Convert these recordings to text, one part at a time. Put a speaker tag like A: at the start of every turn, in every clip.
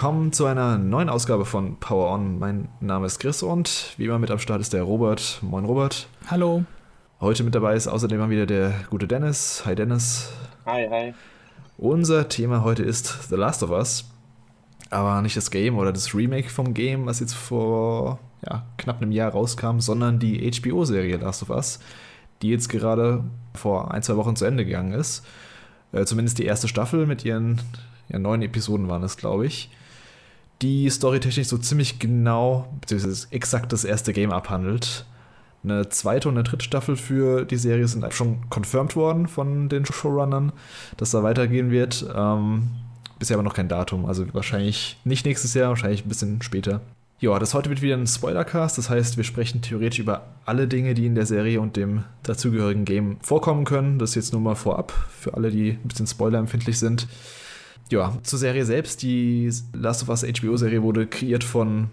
A: willkommen zu einer neuen Ausgabe von Power On. Mein Name ist Chris und wie immer mit am Start ist der Robert. Moin Robert.
B: Hallo.
A: Heute mit dabei ist außerdem mal wieder der gute Dennis. Hi Dennis.
C: Hi, hi.
A: Unser Thema heute ist The Last of Us. Aber nicht das Game oder das Remake vom Game, was jetzt vor ja, knapp einem Jahr rauskam, sondern die HBO-Serie Last of Us, die jetzt gerade vor ein, zwei Wochen zu Ende gegangen ist. Äh, zumindest die erste Staffel mit ihren ja, neun Episoden waren es, glaube ich, die storytechnisch so ziemlich genau, beziehungsweise exakt das erste Game abhandelt. Eine zweite und eine dritte Staffel für die Serie sind schon confirmed worden von den Showrunnern, dass da weitergehen wird. Ähm, bisher aber noch kein Datum, also wahrscheinlich nicht nächstes Jahr, wahrscheinlich ein bisschen später. Ja, das heute wird wieder ein Spoilercast, das heißt, wir sprechen theoretisch über alle Dinge, die in der Serie und dem dazugehörigen Game vorkommen können. Das jetzt nur mal vorab für alle, die ein bisschen spoilerempfindlich sind ja, zur Serie selbst. Die Last of Us HBO-Serie wurde kreiert von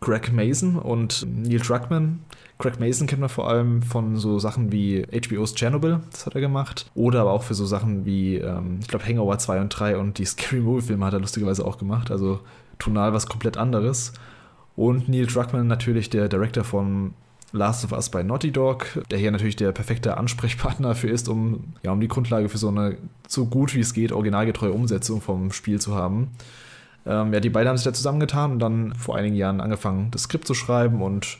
A: Greg Mason und Neil Druckmann. Greg Mason kennt man vor allem von so Sachen wie HBO's Chernobyl, das hat er gemacht. Oder aber auch für so Sachen wie, ähm, ich glaube, Hangover 2 und 3 und die Scary Movie-Filme hat er lustigerweise auch gemacht. Also tonal was komplett anderes. Und Neil Druckmann natürlich der Director von Last of Us bei Naughty Dog, der hier natürlich der perfekte Ansprechpartner für ist, um, ja, um die Grundlage für so eine so gut wie es geht originalgetreue Umsetzung vom Spiel zu haben. Ähm, ja, die beiden haben sich da zusammengetan und dann vor einigen Jahren angefangen, das Skript zu schreiben und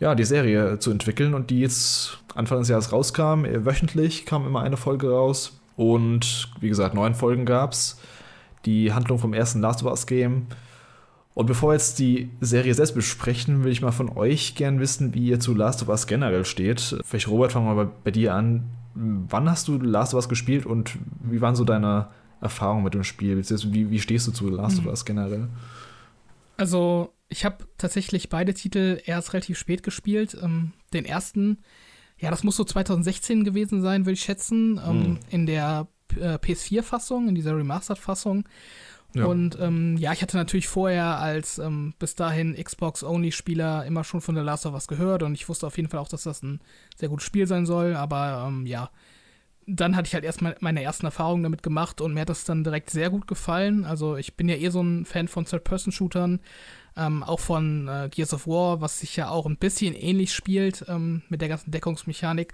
A: ja, die Serie zu entwickeln und die jetzt Anfang des Jahres rauskam. Wöchentlich kam immer eine Folge raus und wie gesagt, neun Folgen gab es. Die Handlung vom ersten Last of Us Game und bevor wir jetzt die Serie selbst besprechen, will ich mal von euch gern wissen, wie ihr zu Last of Us generell steht. Vielleicht Robert, fangen wir mal bei dir an. Wann hast du Last of Us gespielt und wie waren so deine Erfahrungen mit dem Spiel? Wie, wie stehst du zu Last of mhm. Us generell?
B: Also, ich habe tatsächlich beide Titel erst relativ spät gespielt. Ähm, den ersten, ja, das muss so 2016 gewesen sein, würde ich schätzen, ähm, mhm. in der äh, PS4-Fassung, in dieser Remastered-Fassung. Ja. Und ähm, ja, ich hatte natürlich vorher als ähm, bis dahin Xbox-Only-Spieler immer schon von The Last of Us gehört und ich wusste auf jeden Fall auch, dass das ein sehr gutes Spiel sein soll. Aber ähm, ja, dann hatte ich halt erstmal meine ersten Erfahrungen damit gemacht und mir hat das dann direkt sehr gut gefallen. Also ich bin ja eh so ein Fan von Third-Person-Shootern, ähm, auch von äh, Gears of War, was sich ja auch ein bisschen ähnlich spielt ähm, mit der ganzen Deckungsmechanik.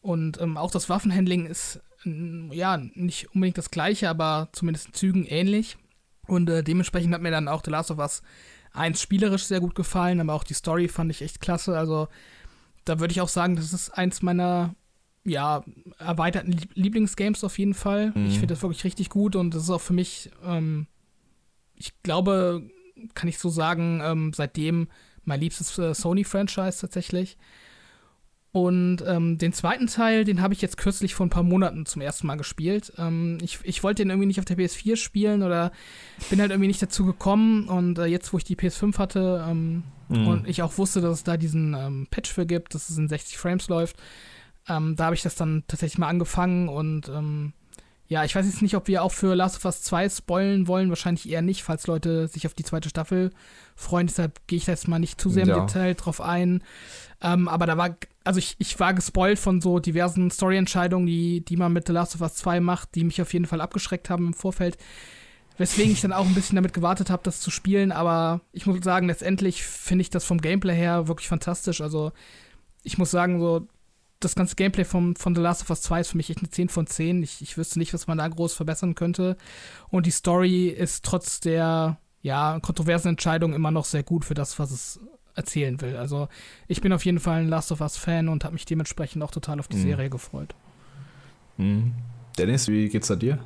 B: Und ähm, auch das Waffenhandling ist ja, nicht unbedingt das gleiche, aber zumindest in Zügen ähnlich. Und äh, dementsprechend hat mir dann auch The Last of Us 1 spielerisch sehr gut gefallen, aber auch die Story fand ich echt klasse. Also da würde ich auch sagen, das ist eins meiner ja, erweiterten Lieblingsgames auf jeden Fall. Mhm. Ich finde das wirklich richtig gut und das ist auch für mich, ähm, ich glaube, kann ich so sagen, ähm, seitdem mein liebstes äh, Sony-Franchise tatsächlich. Und ähm, den zweiten Teil, den habe ich jetzt kürzlich vor ein paar Monaten zum ersten Mal gespielt. Ähm, ich, ich wollte den irgendwie nicht auf der PS4 spielen oder bin halt irgendwie nicht dazu gekommen. Und äh, jetzt, wo ich die PS5 hatte ähm, mhm. und ich auch wusste, dass es da diesen ähm, Patch für gibt, dass es in 60 Frames läuft, ähm, da habe ich das dann tatsächlich mal angefangen und ähm, ja, ich weiß jetzt nicht, ob wir auch für Last of Us 2 spoilen wollen. Wahrscheinlich eher nicht, falls Leute sich auf die zweite Staffel freuen. Deshalb gehe ich da jetzt mal nicht zu sehr im ja. Detail drauf ein. Aber da war, also ich, ich war gespoilt von so diversen Story-Entscheidungen, die, die man mit The Last of Us 2 macht, die mich auf jeden Fall abgeschreckt haben im Vorfeld. Weswegen ich dann auch ein bisschen damit gewartet habe, das zu spielen. Aber ich muss sagen, letztendlich finde ich das vom Gameplay her wirklich fantastisch. Also ich muss sagen, so das ganze Gameplay vom, von The Last of Us 2 ist für mich echt eine 10 von 10. Ich, ich wüsste nicht, was man da groß verbessern könnte. Und die Story ist trotz der ja, kontroversen Entscheidung immer noch sehr gut für das, was es erzählen will. Also ich bin auf jeden Fall ein Last of Us Fan und habe mich dementsprechend auch total auf die mhm. Serie gefreut.
A: Mhm. Dennis, wie geht's da dir?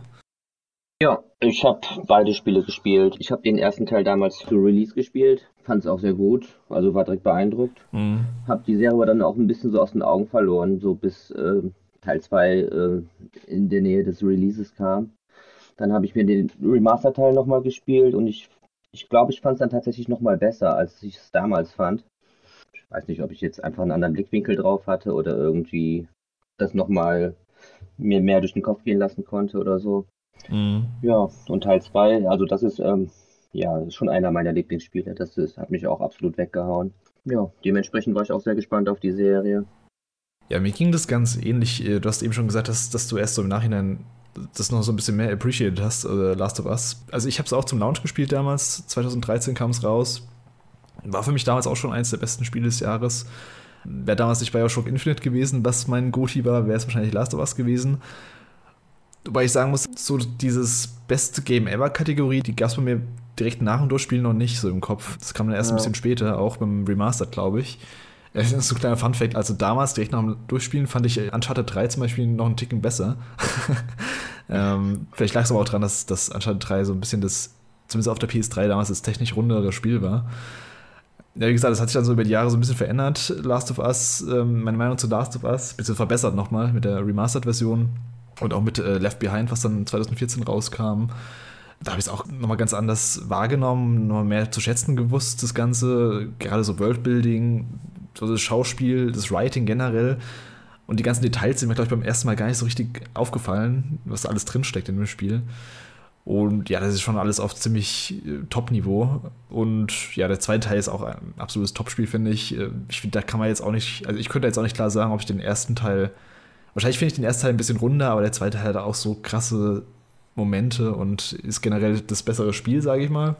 C: Ja, ich habe beide Spiele gespielt. Ich habe den ersten Teil damals für Release gespielt, fand es auch sehr gut, also war direkt beeindruckt. Mhm. Habe die Serie aber dann auch ein bisschen so aus den Augen verloren, so bis äh, Teil 2 äh, in der Nähe des Releases kam. Dann habe ich mir den Remaster-Teil nochmal gespielt und ich ich glaube, ich fand es dann tatsächlich nochmal besser, als ich es damals fand. Ich weiß nicht, ob ich jetzt einfach einen anderen Blickwinkel drauf hatte oder irgendwie das nochmal mir mehr durch den Kopf gehen lassen konnte oder so. Mhm. Ja, und Teil 2, also das ist ähm, ja schon einer meiner Lieblingsspiele. Das ist, hat mich auch absolut weggehauen. Ja, dementsprechend war ich auch sehr gespannt auf die Serie.
A: Ja, mir ging das ganz ähnlich. Äh, du hast eben schon gesagt, dass, dass du erst so im Nachhinein das noch so ein bisschen mehr appreciated hast, äh, Last of Us. Also ich habe es auch zum Launch gespielt damals, 2013 kam es raus. War für mich damals auch schon eines der besten Spiele des Jahres. Wäre damals nicht Bioshock Infinite gewesen, was mein Goti war, wäre es wahrscheinlich Last of Us gewesen. Wobei ich sagen muss, so dieses beste Game Ever Kategorie, die gab es bei mir direkt nach dem Durchspielen noch nicht so im Kopf. Das kam dann erst ja. ein bisschen später, auch beim Remastered, glaube ich. Das ist ein kleiner Fun-Fact. Also damals, direkt nach dem Durchspielen, fand ich Uncharted 3 zum Beispiel noch einen Ticken besser. ähm, vielleicht lag es aber auch daran, dass, dass Uncharted 3 so ein bisschen das, zumindest auf der PS3 damals, das technisch rundere Spiel war. Ja, wie gesagt, das hat sich dann so über die Jahre so ein bisschen verändert. Last of Us, ähm, meine Meinung zu Last of Us, bisschen verbessert nochmal mit der Remastered-Version und auch mit äh, Left Behind, was dann 2014 rauskam. Da habe ich es auch nochmal ganz anders wahrgenommen, noch mehr zu schätzen gewusst, das Ganze. Gerade so Worldbuilding, so das Schauspiel, das Writing generell. Und die ganzen Details sind mir, glaube ich, beim ersten Mal gar nicht so richtig aufgefallen, was da alles drinsteckt in dem Spiel. Und ja, das ist schon alles auf ziemlich äh, Top-Niveau. Und ja, der zweite Teil ist auch ein absolutes Top-Spiel, finde ich. Äh, ich finde, da kann man jetzt auch nicht, also ich könnte jetzt auch nicht klar sagen, ob ich den ersten Teil, wahrscheinlich finde ich den ersten Teil ein bisschen runder, aber der zweite Teil hat auch so krasse Momente und ist generell das bessere Spiel, sage ich mal.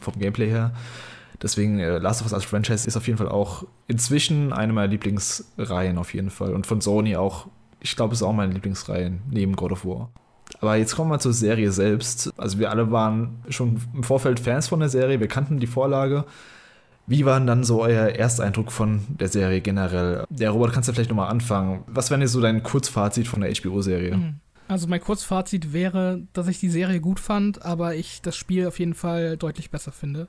A: Vom Gameplay her. Deswegen, äh, Last of Us als Franchise ist auf jeden Fall auch inzwischen eine meiner Lieblingsreihen, auf jeden Fall. Und von Sony auch, ich glaube, es ist auch meine Lieblingsreihe neben God of War. Aber jetzt kommen wir zur Serie selbst. Also wir alle waren schon im Vorfeld Fans von der Serie, wir kannten die Vorlage. Wie war denn dann so euer Ersteindruck von der Serie generell? Der Robert, kannst du vielleicht nochmal anfangen? Was wäre denn so dein Kurzfazit von der HBO-Serie? Mhm.
B: Also mein Kurzfazit wäre, dass ich die Serie gut fand, aber ich das Spiel auf jeden Fall deutlich besser finde.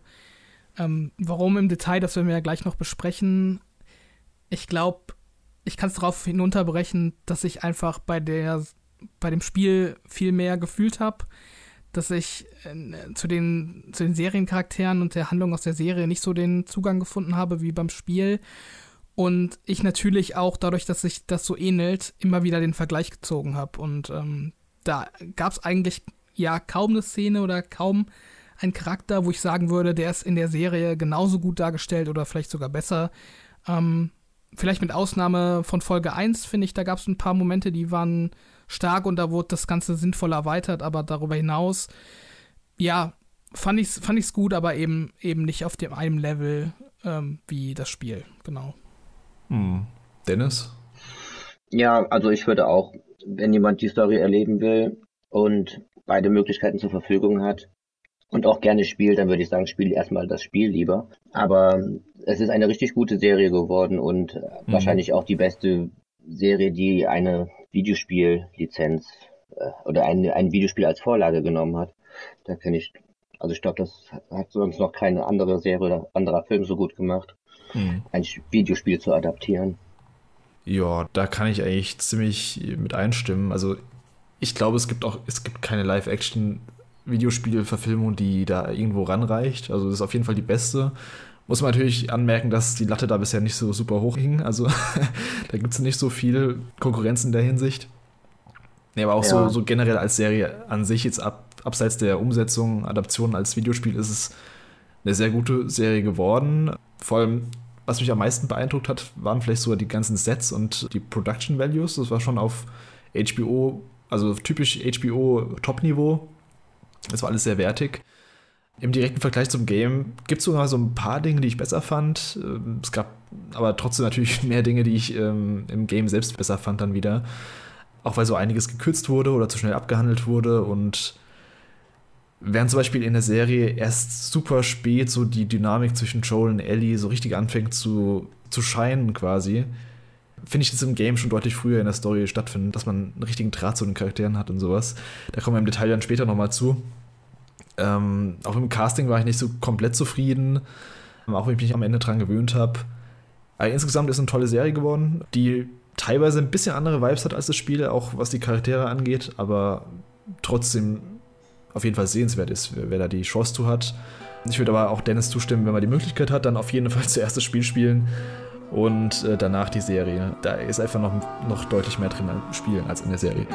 B: Ähm, warum im Detail, das werden wir ja gleich noch besprechen. Ich glaube, ich kann es darauf hinunterbrechen, dass ich einfach bei der bei dem Spiel viel mehr gefühlt habe, dass ich äh, zu, den, zu den Seriencharakteren und der Handlung aus der Serie nicht so den Zugang gefunden habe wie beim Spiel. Und ich natürlich auch dadurch, dass sich das so ähnelt, immer wieder den Vergleich gezogen habe. Und ähm, da gab es eigentlich ja kaum eine Szene oder kaum einen Charakter, wo ich sagen würde, der ist in der Serie genauso gut dargestellt oder vielleicht sogar besser. Ähm, vielleicht mit Ausnahme von Folge 1, finde ich, da gab es ein paar Momente, die waren stark und da wurde das Ganze sinnvoll erweitert, aber darüber hinaus, ja, fand ich es fand ich's gut, aber eben, eben nicht auf dem einem Level ähm, wie das Spiel, genau.
A: Hm. Dennis?
C: Ja, also ich würde auch, wenn jemand die Story erleben will und beide Möglichkeiten zur Verfügung hat und auch gerne spielt, dann würde ich sagen, spiele erstmal das Spiel lieber. Aber es ist eine richtig gute Serie geworden und mhm. wahrscheinlich auch die beste Serie, die eine Videospiellizenz äh, oder ein, ein Videospiel als Vorlage genommen hat. Da kenne ich, also ich glaube, das hat sonst noch keine andere Serie oder anderer Film so gut gemacht, mhm. ein Videospiel zu adaptieren.
A: Ja, da kann ich eigentlich ziemlich mit einstimmen. Also ich glaube, es gibt auch, es gibt keine Live-Action-Videospielverfilmung, die da irgendwo ranreicht. Also das ist auf jeden Fall die beste. Muss man natürlich anmerken, dass die Latte da bisher nicht so super hoch hing. Also da gibt es nicht so viel Konkurrenz in der Hinsicht. Nee, aber auch ja. so, so generell als Serie an sich, jetzt ab, abseits der Umsetzung, Adaption als Videospiel, ist es eine sehr gute Serie geworden. Vor allem, was mich am meisten beeindruckt hat, waren vielleicht sogar die ganzen Sets und die Production Values. Das war schon auf HBO, also typisch HBO Top-Niveau. Das war alles sehr wertig. Im direkten Vergleich zum Game gibt es sogar so ein paar Dinge, die ich besser fand. Ähm, es gab aber trotzdem natürlich mehr Dinge, die ich ähm, im Game selbst besser fand dann wieder. Auch weil so einiges gekürzt wurde oder zu schnell abgehandelt wurde und während zum Beispiel in der Serie erst super spät so die Dynamik zwischen Joel und Ellie so richtig anfängt zu, zu scheinen quasi, finde ich das im Game schon deutlich früher in der Story stattfindet, dass man einen richtigen Draht zu den Charakteren hat und sowas. Da kommen wir im Detail dann später nochmal zu. Ähm, auch im Casting war ich nicht so komplett zufrieden, auch wenn ich mich am Ende dran gewöhnt habe. Aber insgesamt ist eine tolle Serie geworden, die teilweise ein bisschen andere Vibes hat als das Spiel, auch was die Charaktere angeht, aber trotzdem auf jeden Fall sehenswert ist, wer da die Chance zu hat. Ich würde aber auch Dennis zustimmen, wenn man die Möglichkeit hat, dann auf jeden Fall zuerst das Spiel spielen und äh, danach die Serie. Da ist einfach noch, noch deutlich mehr drin an Spielen als in der Serie.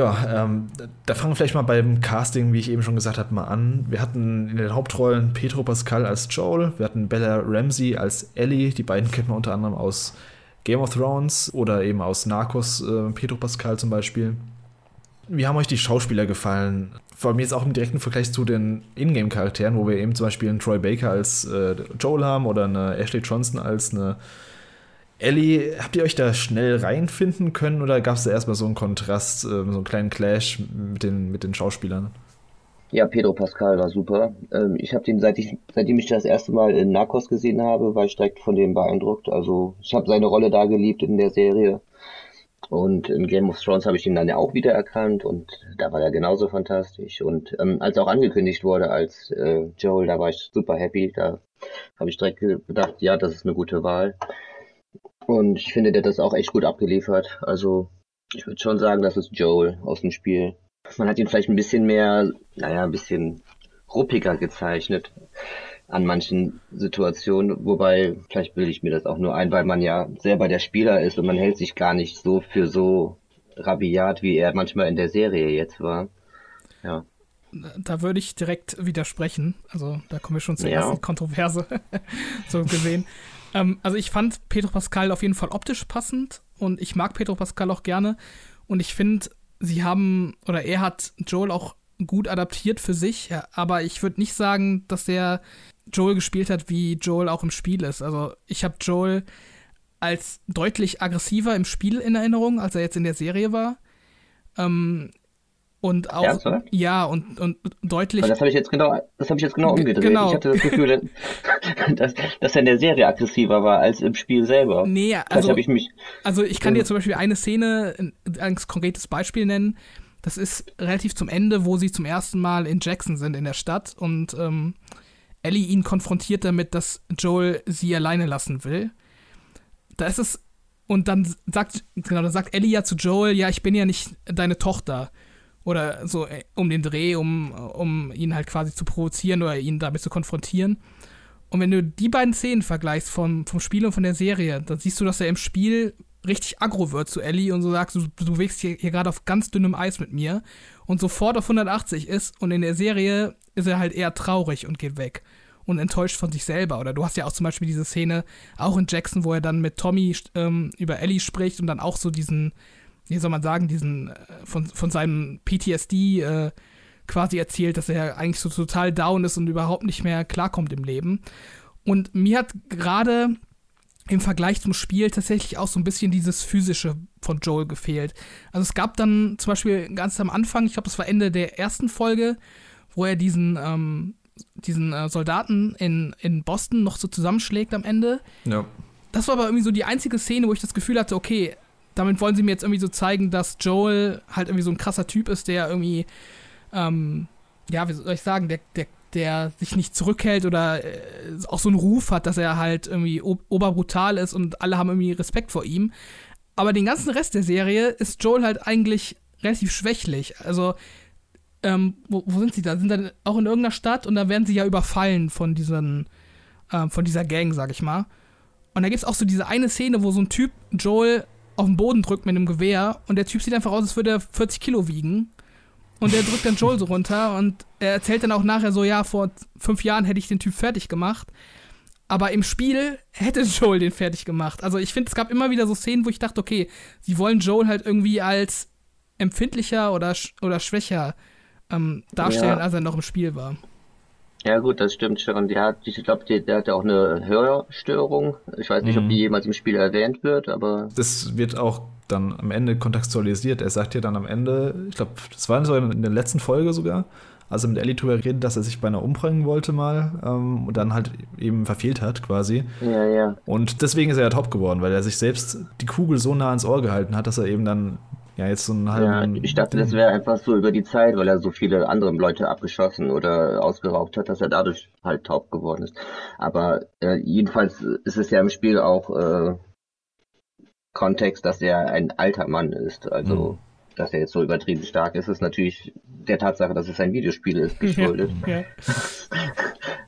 A: Ja, ähm, da fangen wir vielleicht mal beim Casting, wie ich eben schon gesagt habe, mal an. Wir hatten in den Hauptrollen Pedro Pascal als Joel, wir hatten Bella Ramsey als Ellie, die beiden kennt man unter anderem aus Game of Thrones oder eben aus Narcos, äh, Pedro Pascal zum Beispiel. Wie haben euch die Schauspieler gefallen? Vor allem jetzt auch im direkten Vergleich zu den Ingame-Charakteren, wo wir eben zum Beispiel einen Troy Baker als äh, Joel haben oder eine Ashley Johnson als eine Ellie, habt ihr euch da schnell reinfinden können oder gab es da erstmal so einen Kontrast, äh, so einen kleinen Clash mit den, mit den Schauspielern?
C: Ja, Pedro Pascal war super. Ähm, ich habe den, seit ich, seitdem ich das erste Mal in Narcos gesehen habe, war ich direkt von dem beeindruckt. Also ich habe seine Rolle da geliebt in der Serie. Und in Game of Thrones habe ich ihn dann ja auch wieder erkannt und da war er genauso fantastisch. Und ähm, als auch angekündigt wurde als äh, Joel, da war ich super happy. Da habe ich direkt gedacht, ja, das ist eine gute Wahl. Und ich finde, der hat das auch echt gut abgeliefert. Also ich würde schon sagen, das ist Joel aus dem Spiel. Man hat ihn vielleicht ein bisschen mehr, naja, ein bisschen ruppiger gezeichnet an manchen Situationen, wobei vielleicht bilde ich mir das auch nur ein, weil man ja selber der Spieler ist und man hält sich gar nicht so für so rabiat, wie er manchmal in der Serie jetzt war. Ja.
B: Da würde ich direkt widersprechen. Also da kommen wir schon zur ja. ersten Kontroverse, so gesehen. Ähm, also ich fand Pedro Pascal auf jeden Fall optisch passend und ich mag Pedro Pascal auch gerne. Und ich finde, sie haben, oder er hat Joel auch gut adaptiert für sich, aber ich würde nicht sagen, dass der Joel gespielt hat, wie Joel auch im Spiel ist. Also ich habe Joel als deutlich aggressiver im Spiel in Erinnerung, als er jetzt in der Serie war. Ähm, und auch, Ernsthaft? ja, und, und deutlich.
C: das habe ich jetzt genau, das habe ich jetzt genau umgedreht. Genau. Ich hatte das Gefühl, dass, dass er in der Serie aggressiver war als im Spiel selber.
B: Nee, also, ich mich, also ich kann dir zum Beispiel eine Szene, ein konkretes Beispiel nennen. Das ist relativ zum Ende, wo sie zum ersten Mal in Jackson sind, in der Stadt. Und ähm, Ellie ihn konfrontiert damit, dass Joel sie alleine lassen will. Da ist es. Und dann sagt, genau, dann sagt Ellie ja zu Joel, ja, ich bin ja nicht deine Tochter oder so äh, um den Dreh, um, um ihn halt quasi zu provozieren oder ihn damit zu konfrontieren. Und wenn du die beiden Szenen vergleichst vom, vom Spiel und von der Serie, dann siehst du, dass er im Spiel richtig aggro wird zu Ellie und so sagst, du, du wächst hier, hier gerade auf ganz dünnem Eis mit mir und sofort auf 180 ist und in der Serie ist er halt eher traurig und geht weg und enttäuscht von sich selber. Oder du hast ja auch zum Beispiel diese Szene auch in Jackson, wo er dann mit Tommy ähm, über Ellie spricht und dann auch so diesen wie soll man sagen, diesen, äh, von, von seinem PTSD äh, quasi erzählt, dass er eigentlich so total down ist und überhaupt nicht mehr klarkommt im Leben. Und mir hat gerade im Vergleich zum Spiel tatsächlich auch so ein bisschen dieses physische von Joel gefehlt. Also es gab dann zum Beispiel ganz am Anfang, ich glaube, das war Ende der ersten Folge, wo er diesen, ähm, diesen äh, Soldaten in, in Boston noch so zusammenschlägt am Ende. Ja. Das war aber irgendwie so die einzige Szene, wo ich das Gefühl hatte, okay, damit wollen sie mir jetzt irgendwie so zeigen, dass Joel halt irgendwie so ein krasser Typ ist, der irgendwie, ähm, ja, wie soll ich sagen, der, der, der sich nicht zurückhält oder äh, auch so einen Ruf hat, dass er halt irgendwie oberbrutal ist und alle haben irgendwie Respekt vor ihm. Aber den ganzen Rest der Serie ist Joel halt eigentlich relativ schwächlich. Also, ähm, wo, wo, sind sie da? Sind dann auch in irgendeiner Stadt und da werden sie ja überfallen von diesen, äh, von dieser Gang, sag ich mal. Und da gibt es auch so diese eine Szene, wo so ein Typ Joel auf den Boden drückt mit einem Gewehr und der Typ sieht einfach aus, als würde er 40 Kilo wiegen. Und der drückt dann Joel so runter und er erzählt dann auch nachher so, ja, vor fünf Jahren hätte ich den Typ fertig gemacht. Aber im Spiel hätte Joel den fertig gemacht. Also ich finde, es gab immer wieder so Szenen, wo ich dachte, okay, sie wollen Joel halt irgendwie als empfindlicher oder, oder schwächer ähm, darstellen, ja. als er noch im Spiel war.
C: Ja gut, das stimmt schon. Der hat, ich glaube, der, der hatte auch eine Hörstörung. Ich weiß nicht, mhm. ob die jemals im Spiel erwähnt wird, aber.
A: Das wird auch dann am Ende kontextualisiert. Er sagt ja dann am Ende, ich glaube, das war so in der letzten Folge sogar, als er mit Ellie drüber redet, dass er sich beinahe umbringen wollte mal ähm, und dann halt eben verfehlt hat quasi.
C: Ja, ja.
A: Und deswegen ist er ja top geworden, weil er sich selbst die Kugel so nah ans Ohr gehalten hat, dass er eben dann ja, jetzt so einen halben.
C: Ja, ich dachte, das wäre einfach so über die Zeit, weil er so viele andere Leute abgeschossen oder ausgeraubt hat, dass er dadurch halt taub geworden ist. Aber äh, jedenfalls ist es ja im Spiel auch äh, Kontext, dass er ein alter Mann ist. Also, mhm. dass er jetzt so übertrieben stark ist, ist natürlich der Tatsache, dass es ein Videospiel ist, geschuldet. Ja, ja.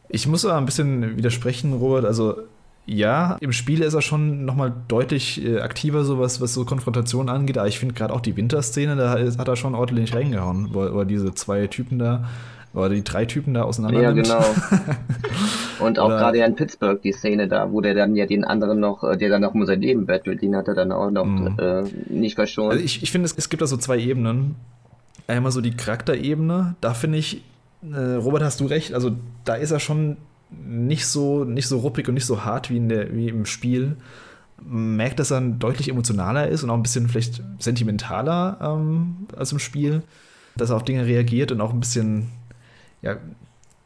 A: Ich muss aber ein bisschen widersprechen, Robert. Also, Ja, im Spiel ist er schon nochmal deutlich äh, aktiver, so was, was so Konfrontation angeht. Aber ich finde gerade auch die Winterszene, da hat er schon ordentlich reingehauen, wo, wo diese zwei Typen da oder die drei Typen da auseinander. Ja, genau.
C: Und auch gerade ja in Pittsburgh die Szene da, wo der dann ja den anderen noch, äh, der dann noch um sein Leben bettelt, den hat er dann auch noch mm. äh, nicht verschont.
A: Also ich, ich finde, es, es gibt da so zwei Ebenen. Einmal so die Charakterebene, da finde ich, äh, Robert, hast du recht, also da ist er schon nicht so, nicht so ruppig und nicht so hart wie, in der, wie im Spiel. Merkt, dass er deutlich emotionaler ist und auch ein bisschen vielleicht sentimentaler ähm, als im Spiel. Dass er auf Dinge reagiert und auch ein bisschen ja,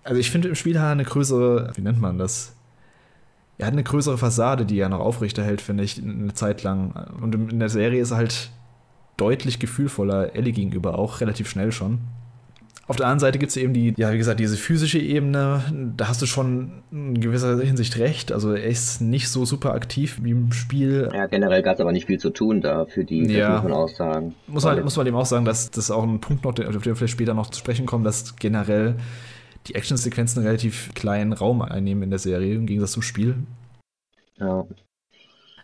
A: also ich finde im Spiel hat er eine größere, wie nennt man das? Er hat eine größere Fassade, die er noch aufrechterhält, finde ich, eine Zeit lang. Und in der Serie ist er halt deutlich gefühlvoller Ellie gegenüber, auch relativ schnell schon. Auf der anderen Seite gibt es eben die, ja, wie gesagt, diese physische Ebene. Da hast du schon in gewisser Hinsicht recht. Also er ist nicht so super aktiv wie im Spiel.
C: Ja, generell gab es aber nicht viel zu tun da für die,
A: ja. muss man auch sagen. Muss man, muss man eben auch sagen, dass das auch ein Punkt noch, auf den wir vielleicht später noch zu sprechen kommen, dass generell die Actionsequenzen einen relativ kleinen Raum einnehmen in der Serie, im Gegensatz zum Spiel.
C: Ja.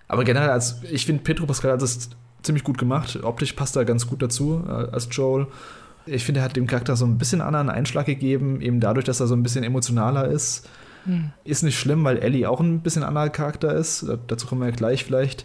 A: Aber generell, als, ich finde Pedro Pascal hat das ziemlich gut gemacht. Optisch passt er ganz gut dazu äh, als Joel. Ich finde, er hat dem Charakter so ein bisschen anderen Einschlag gegeben, eben dadurch, dass er so ein bisschen emotionaler ist. Hm. Ist nicht schlimm, weil Ellie auch ein bisschen anderer Charakter ist. Dazu kommen wir ja gleich vielleicht.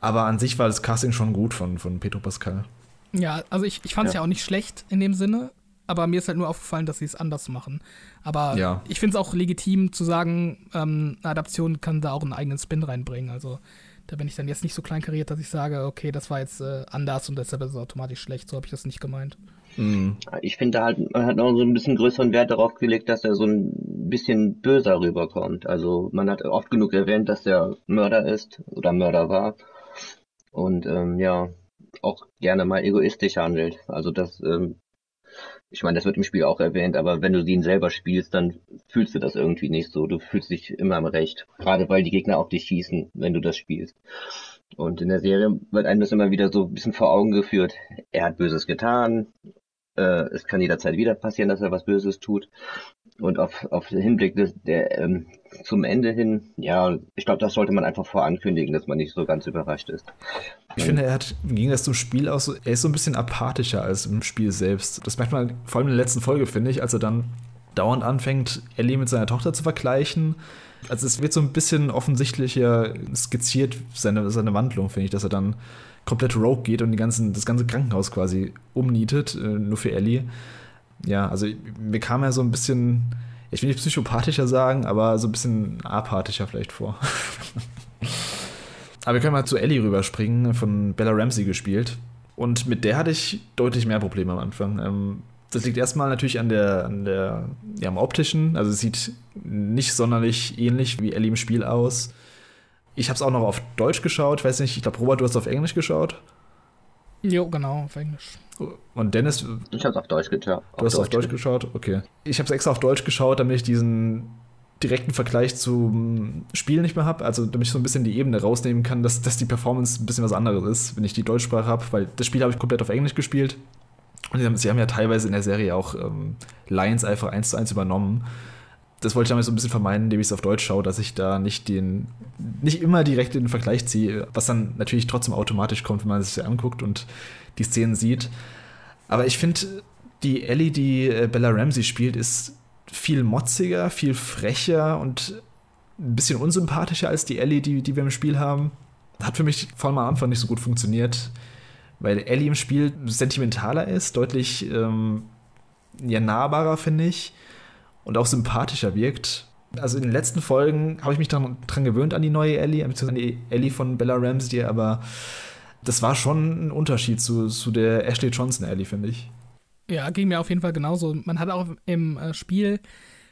A: Aber an sich war das Casting schon gut von, von Pedro Pascal.
B: Ja, also ich, ich fand es ja. ja. auch nicht schlecht in dem Sinne, aber mir ist halt nur aufgefallen, dass sie es anders machen. Aber ja. ich finde es auch legitim zu sagen, ähm, eine Adaption kann da auch einen eigenen Spin reinbringen. Also da bin ich dann jetzt nicht so kleinkariert, dass ich sage, okay, das war jetzt äh, anders und deshalb ist es automatisch schlecht. So habe ich das nicht gemeint.
C: Mhm. Ich finde, halt, man hat noch so ein bisschen größeren Wert darauf gelegt, dass er so ein bisschen böser rüberkommt. Also man hat oft genug erwähnt, dass er Mörder ist oder Mörder war. Und ähm, ja, auch gerne mal egoistisch handelt. Also das ähm, ich meine, das wird im Spiel auch erwähnt, aber wenn du ihn selber spielst, dann fühlst du das irgendwie nicht so. Du fühlst dich immer im Recht. Gerade weil die Gegner auf dich schießen, wenn du das spielst. Und in der Serie wird einem das immer wieder so ein bisschen vor Augen geführt. Er hat Böses getan. Äh, es kann jederzeit wieder passieren, dass er was Böses tut. Und auf, auf den Hinblick des, der, ähm, zum Ende hin, ja, ich glaube, das sollte man einfach vorankündigen, dass man nicht so ganz überrascht ist.
A: Ich finde, er hat, ging das zum Spiel aus, er ist so ein bisschen apathischer als im Spiel selbst. Das merkt man vor allem in der letzten Folge, finde ich, als er dann dauernd anfängt, Ellie mit seiner Tochter zu vergleichen. Also es wird so ein bisschen offensichtlicher skizziert, seine, seine Wandlung, finde ich, dass er dann komplett rogue geht und die ganzen, das ganze Krankenhaus quasi umnietet, äh, nur für Ellie ja, also mir kam ja so ein bisschen, ich will nicht psychopathischer sagen, aber so ein bisschen apathischer vielleicht vor. aber wir können mal zu Ellie rüberspringen, von Bella Ramsey gespielt. Und mit der hatte ich deutlich mehr Probleme am Anfang. Ähm, das liegt erstmal natürlich an der, an der, ja, am optischen. Also es sieht nicht sonderlich ähnlich wie Ellie im Spiel aus. Ich habe es auch noch auf Deutsch geschaut. Ich weiß nicht, ich glaube, Robert, du hast auf Englisch geschaut.
B: Jo, genau, auf Englisch.
A: Und Dennis.
C: Ich habe auf Deutsch geschaut.
A: Du hast Deutsch. auf Deutsch geschaut? Okay. Ich habe es extra auf Deutsch geschaut, damit ich diesen direkten Vergleich zum Spiel nicht mehr habe. Also damit ich so ein bisschen die Ebene rausnehmen kann, dass, dass die Performance ein bisschen was anderes ist, wenn ich die Deutschsprache habe, weil das Spiel habe ich komplett auf Englisch gespielt. Und sie haben, sie haben ja teilweise in der Serie auch ähm, Lines einfach eins zu eins übernommen das wollte ich damit so ein bisschen vermeiden, indem ich es auf Deutsch schaue, dass ich da nicht den, nicht immer direkt den Vergleich ziehe, was dann natürlich trotzdem automatisch kommt, wenn man es sich anguckt und die Szenen sieht. Aber ich finde, die Ellie, die äh, Bella Ramsey spielt, ist viel motziger, viel frecher und ein bisschen unsympathischer als die Ellie, die, die wir im Spiel haben. Hat für mich vor allem am Anfang nicht so gut funktioniert, weil Ellie im Spiel sentimentaler ist, deutlich ähm, ja, nahbarer, finde ich und auch sympathischer wirkt. Also in den letzten Folgen habe ich mich dann dran gewöhnt an die neue Ellie, beziehungsweise an die Ellie von Bella Ramsey, aber das war schon ein Unterschied zu, zu der Ashley Johnson Ellie, finde ich.
B: Ja, ging mir auf jeden Fall genauso. Man hat auch im äh, Spiel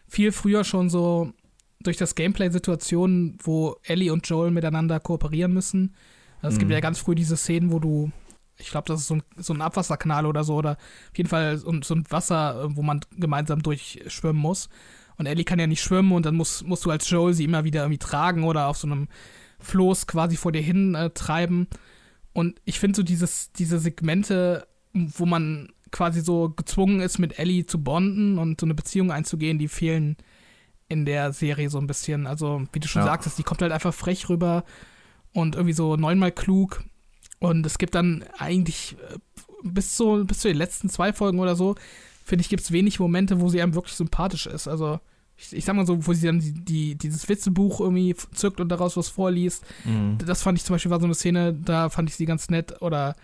B: viel früher schon so durch das Gameplay Situationen, wo Ellie und Joel miteinander kooperieren müssen. Also es mhm. gibt ja ganz früh diese Szenen, wo du, ich glaube, das ist so ein, so ein Abwasserkanal oder so, oder auf jeden Fall so, so ein Wasser, wo man gemeinsam durchschwimmen muss. Und Ellie kann ja nicht schwimmen und dann musst, musst du als Joel sie immer wieder irgendwie tragen oder auf so einem Floß quasi vor dir hin äh, treiben. Und ich finde so dieses, diese Segmente, wo man quasi so gezwungen ist, mit Ellie zu bonden und so eine Beziehung einzugehen, die fehlen in der Serie so ein bisschen. Also, wie du schon
A: Ja.
B: sagtest, die kommt halt einfach frech rüber und irgendwie so neunmal klug. Und es gibt dann eigentlich äh, bis zu, bis zu den letzten zwei Folgen oder so, finde ich, gibt es wenig Momente, wo sie einem wirklich sympathisch ist. Also, ich, ich sag mal so, wo sie dann die, die, dieses Witzebuch irgendwie zückt und daraus was vorliest.
A: Mhm.
B: Das fand ich zum Beispiel war so eine Szene, da fand ich sie ganz nett. Oder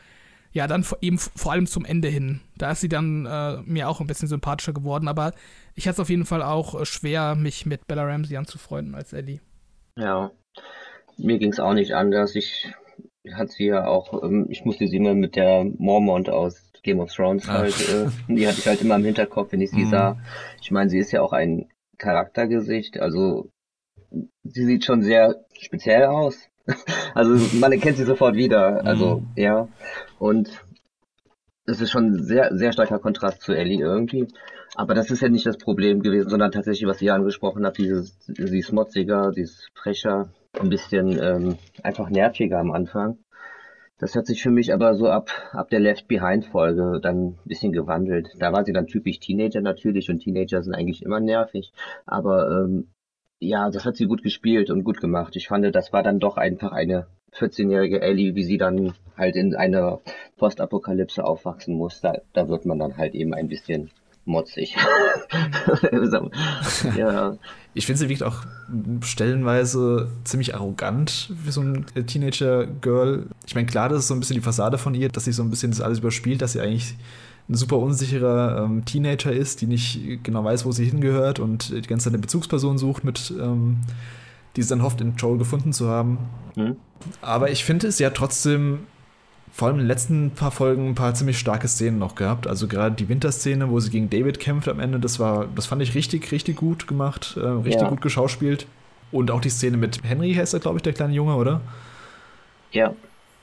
B: ja, dann vor, eben vor allem zum Ende hin. Da ist sie dann äh, mir auch ein bisschen sympathischer geworden. Aber ich hatte es auf jeden Fall auch äh, schwer, mich mit Bella Ramsey anzufreunden als Ellie.
C: Ja, mir ging es auch nicht anders. Ich hatte sie ja auch, ähm, ich musste sie immer mit der Mormont aus Game of Thrones
A: Ah.
C: halt, äh, die hatte ich halt immer im Hinterkopf, wenn ich sie
A: Mhm.
C: sah. Ich meine, sie ist ja auch ein Charaktergesicht, also sie sieht schon sehr speziell aus. Also man erkennt sie sofort wieder. Also ja. Und es ist schon ein sehr, sehr starker Kontrast zu Ellie irgendwie. Aber das ist ja nicht das Problem gewesen, sondern tatsächlich, was ihr angesprochen habt, dieses, sie ist motziger, sie ist frecher, ein bisschen ähm, einfach nerviger am Anfang. Das hat sich für mich aber so ab, ab der Left Behind Folge dann ein bisschen gewandelt. Da war sie dann typisch Teenager natürlich und Teenager sind eigentlich immer nervig. Aber ähm, ja, das hat sie gut gespielt und gut gemacht. Ich fand, das war dann doch einfach eine 14-jährige Ellie, wie sie dann halt in einer Postapokalypse aufwachsen muss. Da, da wird man dann halt eben ein bisschen motzig. ja,
A: Ich finde, sie wirkt auch stellenweise ziemlich arrogant wie so ein Teenager-Girl. Ich meine, klar, das ist so ein bisschen die Fassade von ihr, dass sie so ein bisschen das alles überspielt, dass sie eigentlich ein super unsicherer ähm, Teenager ist, die nicht genau weiß, wo sie hingehört und die ganze Zeit eine Bezugsperson sucht, mit, ähm, die sie dann hofft, in Joel gefunden zu haben.
C: hm?
A: Aber ich finde, sie hat trotzdem vor allem in den letzten paar Folgen ein paar ziemlich starke Szenen noch gehabt. Also gerade die Winterszene, wo sie gegen David kämpft am Ende, das war, das fand ich richtig, richtig gut gemacht, äh, richtig
C: Ja.
A: gut geschauspielt. Und auch die Szene mit Henry heißt er, glaube ich, der kleine Junge, oder?
C: ja,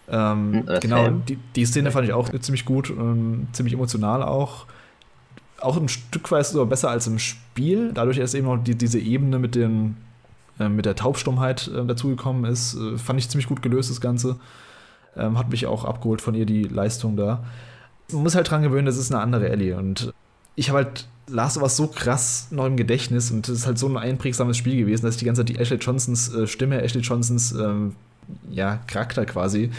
A: Ähm,
C: Oder
A: genau, die, die Szene fand ich auch ziemlich gut, ähm, ziemlich emotional auch. Auch ein Stück weit sogar besser als im Spiel, dadurch, dass eben noch die, diese Ebene mit, den, äh, mit der Taubstummheit äh, dazugekommen ist, äh, fand ich ziemlich gut gelöst, das Ganze. Ähm, hat mich auch abgeholt von ihr, die Leistung da. Man muss halt dran gewöhnen, das ist eine andere Ellie. Und ich habe halt Last of Us so krass noch im Gedächtnis und es ist halt so ein einprägsames Spiel gewesen, dass ich die ganze Zeit die Ashley Johnsons äh, Stimme, Ashley Johnsons ähm, ja, Charakter quasi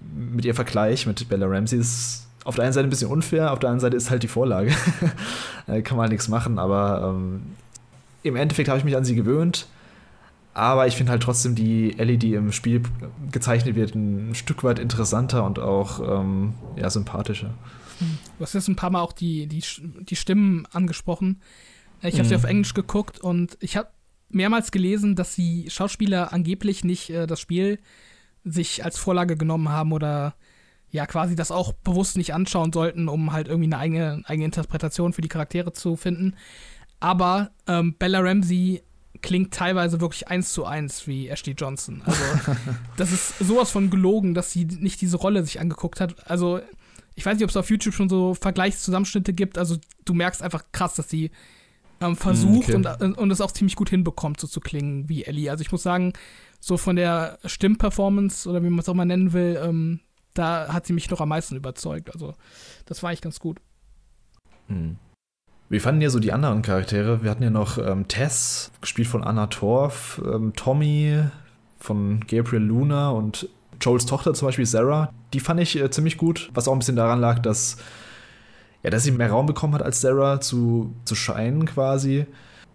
A: mit ihr Vergleich mit Bella Ramsey ist auf der einen Seite ein bisschen unfair, auf der anderen Seite ist halt die Vorlage. Kann man halt nichts machen, aber ähm, im Endeffekt habe ich mich an sie gewöhnt. Aber ich finde halt trotzdem die Ellie, die im Spiel gezeichnet wird, ein Stück weit interessanter und auch ähm, ja, sympathischer.
B: Du hast jetzt ein paar Mal auch die, die, die Stimmen angesprochen. Ich habe sie
A: Mhm.
B: auf Englisch geguckt und ich habe mehrmals gelesen, dass die Schauspieler angeblich nicht äh, das Spiel sich als Vorlage genommen haben oder ja quasi das auch bewusst nicht anschauen sollten, um halt irgendwie eine eigene, eigene Interpretation für die Charaktere zu finden. Aber ähm, Bella Ramsey klingt teilweise wirklich eins zu eins wie Ashley Johnson. Also das ist sowas von gelogen, dass sie nicht diese Rolle sich angeguckt hat. Also ich weiß nicht, ob es auf YouTube schon so Vergleichszusammenschnitte gibt. Also du merkst einfach krass, dass sie ähm, versucht
A: okay.
B: und, und es auch ziemlich gut hinbekommt, so zu klingen wie Ellie. Also ich muss sagen, so von der Stimmperformance oder wie man es auch mal nennen will, ähm, da hat sie mich noch am meisten überzeugt. Also das war eigentlich ganz gut.
A: Hm. Wie fanden ihr so die anderen Charaktere? Wir hatten ja noch ähm, Tess, gespielt von Anna Torf, ähm, Tommy von Gabriel Luna und Joels Tochter zum Beispiel Sarah. Die fand ich äh, ziemlich gut, was auch ein bisschen daran lag, dass, ja, dass sie mehr Raum bekommen hat als Sarah zu, zu scheinen quasi.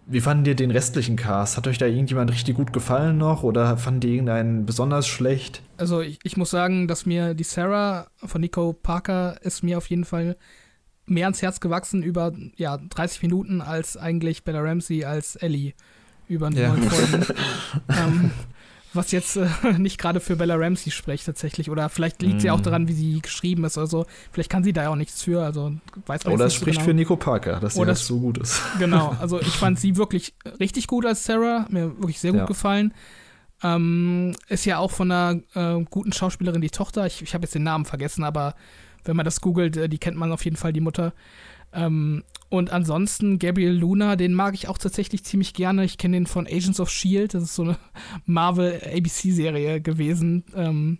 A: Wie fanden ihr den restlichen Cast? Hat euch da irgendjemand richtig gut gefallen noch oder fanden die irgendeinen besonders schlecht?
B: Also ich, ich muss sagen, dass mir die Sarah von Nico Parker ist mir auf jeden Fall mehr ans Herz gewachsen über ja, 30 Minuten als eigentlich Bella Ramsey als Ellie über
A: Ja.
B: neun Folgen. ähm, was jetzt äh, nicht gerade für Bella Ramsey spricht tatsächlich. Oder vielleicht liegt sie auch
A: Mm.
B: daran, wie sie geschrieben ist. Also vielleicht kann sie da ja auch nichts für. Also weiß man
A: Oder es
B: so
A: spricht
B: genau.
A: für Nico Parker, dass sie
B: Oder
A: halt so gut ist.
B: Genau, also ich fand sie wirklich richtig gut als Sarah, mir wirklich sehr gut
A: Ja.
B: gefallen. Ähm, ist ja auch von einer äh, guten Schauspielerin die Tochter. Ich, ich habe jetzt den Namen vergessen, aber wenn man das googelt, äh, die kennt man auf jeden Fall, die Mutter. Ähm, und ansonsten Gabriel Luna, den mag ich auch tatsächlich ziemlich gerne. Ich kenne den von Agents of Shield. Das ist so eine Marvel ABC-Serie gewesen. Ähm,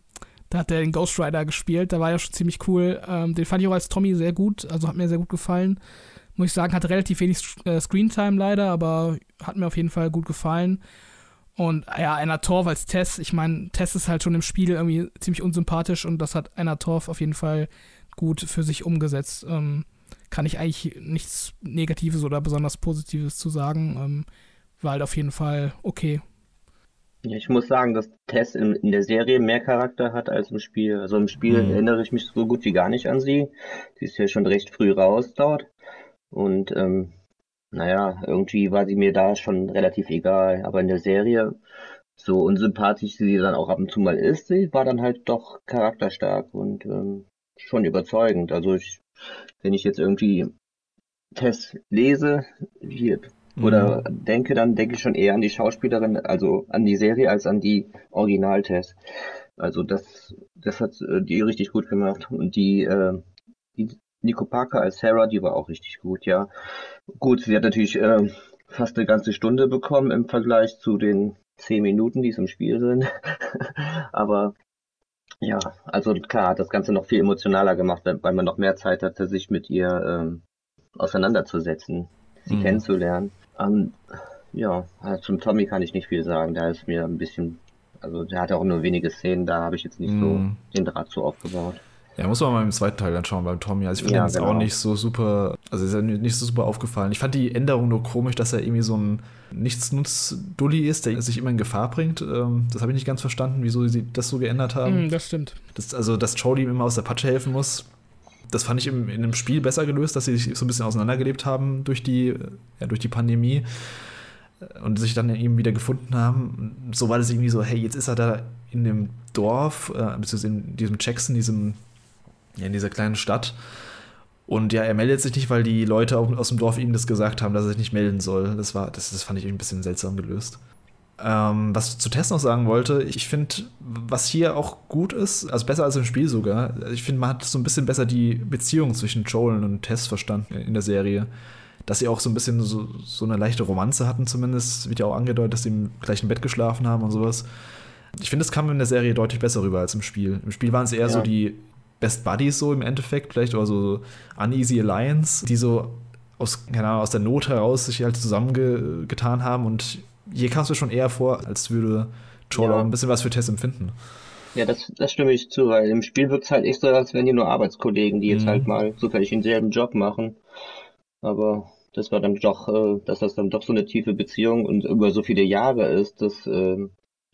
B: da hat er den Ghost Rider gespielt. Da war er schon ziemlich cool. Ähm, den fand ich auch als Tommy sehr gut. Also hat mir sehr gut gefallen muss ich sagen, hatte relativ wenig äh, Screentime leider, aber hat mir auf jeden Fall gut gefallen. Und ja, Anna Torf als Tess, ich meine, Tess ist halt schon im Spiel irgendwie ziemlich unsympathisch und das hat Anna Torf auf jeden Fall gut für sich umgesetzt. Ähm, kann ich eigentlich nichts Negatives oder besonders Positives zu sagen. Ähm, war halt auf jeden Fall okay.
C: Ich muss sagen, dass Tess in, in, der Serie mehr Charakter hat als im Spiel. Also im Spiel mhm. erinnere ich mich so gut wie gar nicht an sie. Sie ist ja schon recht früh raus dort. Und ähm, naja, irgendwie war sie mir da schon relativ egal. Aber in der Serie, so unsympathisch sie dann auch ab und zu mal ist, sie war dann halt doch charakterstark und ähm, schon überzeugend. Also ich, wenn ich jetzt irgendwie Tess lese hier, oder mhm. denke, dann denke ich schon eher an die Schauspielerin, also an die Serie als an die Original-Tess. Also das, das hat äh, die richtig gut gemacht. Und die, äh, die Nico Parker als Sarah, die war auch richtig gut, ja. Gut, sie hat natürlich äh, fast eine ganze Stunde bekommen im Vergleich zu den zehn Minuten, die es im Spiel sind. Aber ja, also klar, hat das Ganze noch viel emotionaler gemacht, weil man noch mehr Zeit hatte, sich mit ihr ähm, auseinanderzusetzen, sie mhm. kennenzulernen. Ähm, ja, also zum Tommy kann ich nicht viel sagen. Da ist mir ein bisschen, also der hat auch nur wenige Szenen, da habe ich jetzt nicht mhm. so den Draht so aufgebaut.
A: Ja, muss man mal im zweiten Teil anschauen beim Tommy. Also ich finde ja, den genau. auch nicht so super, also ist ja nicht so super aufgefallen. Ich fand die Änderung nur komisch, dass er irgendwie so ein Nichtsnutz-Dulli ist, der sich immer in Gefahr bringt. Ähm, das habe ich nicht ganz verstanden, wieso sie das so geändert haben.
B: Mm, das stimmt.
A: Das, also, dass Jodie ihm immer aus der Patsche helfen muss. Das fand ich im, in dem Spiel besser gelöst, dass sie sich so ein bisschen auseinandergelebt haben durch die, ja, durch die Pandemie und sich dann eben wieder gefunden haben. So war das irgendwie so, hey, jetzt ist er da in dem Dorf, äh, beziehungsweise in diesem Jackson, diesem in dieser kleinen Stadt. Und ja, er meldet sich nicht, weil die Leute aus dem Dorf ihm das gesagt haben, dass er sich nicht melden soll. Das, war, das, das fand ich ein bisschen seltsam gelöst. Ähm, was ich zu Tess noch sagen wollte, ich finde, was hier auch gut ist, also besser als im Spiel sogar, ich finde, man hat so ein bisschen besser die Beziehung zwischen Joel und Tess verstanden in der Serie. Dass sie auch so ein bisschen so, so eine leichte Romanze hatten, zumindest. Wird ja auch angedeutet, dass sie im gleichen Bett geschlafen haben und sowas. Ich finde, es kam in der Serie deutlich besser rüber als im Spiel. Im Spiel waren es eher ja. so die Best Buddies so im Endeffekt, vielleicht oder so Uneasy Alliance, die so aus, keine Ahnung, aus der Not heraus sich halt zusammengetan haben und hier kam es mir schon eher vor, als würde Joel ja. ein bisschen was für Tess empfinden.
C: Ja, das, das stimme ich zu, weil im Spiel wird es halt echt so, als wären die nur Arbeitskollegen, die jetzt mhm. halt mal zufällig denselben Job machen. Aber das war dann doch, äh, dass das dann doch so eine tiefe Beziehung und über so viele Jahre ist, das äh,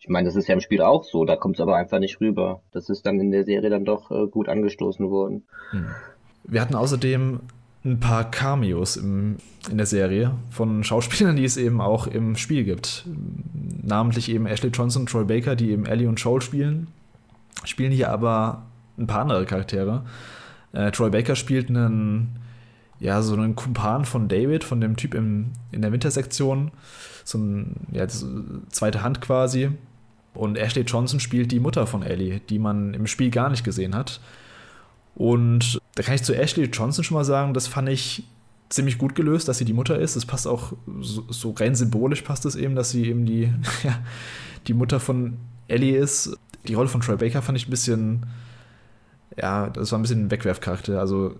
C: ich meine, das ist ja im Spiel auch so, da kommt es aber einfach nicht rüber. Das ist dann in der Serie dann doch äh, gut angestoßen worden. Hm.
A: Wir hatten außerdem ein paar Cameos im, in der Serie von Schauspielern, die es eben auch im Spiel gibt. Namentlich eben Ashley Johnson und Troy Baker, die eben Ellie und Joel spielen. Spielen hier aber ein paar andere Charaktere. Äh, Troy Baker spielt einen, ja, so einen Kumpan von David, von dem Typ im, in der Wintersektion. So ein, ja, zweite Hand quasi. Und Ashley Johnson spielt die Mutter von Ellie, die man im Spiel gar nicht gesehen hat. Und da kann ich zu Ashley Johnson schon mal sagen, das fand ich ziemlich gut gelöst, dass sie die Mutter ist. Das passt auch so, so rein symbolisch passt es eben, dass sie eben die, ja, die Mutter von Ellie ist. Die Rolle von Troy Baker fand ich ein bisschen, ja, das war ein bisschen ein Wegwerfcharakter. Also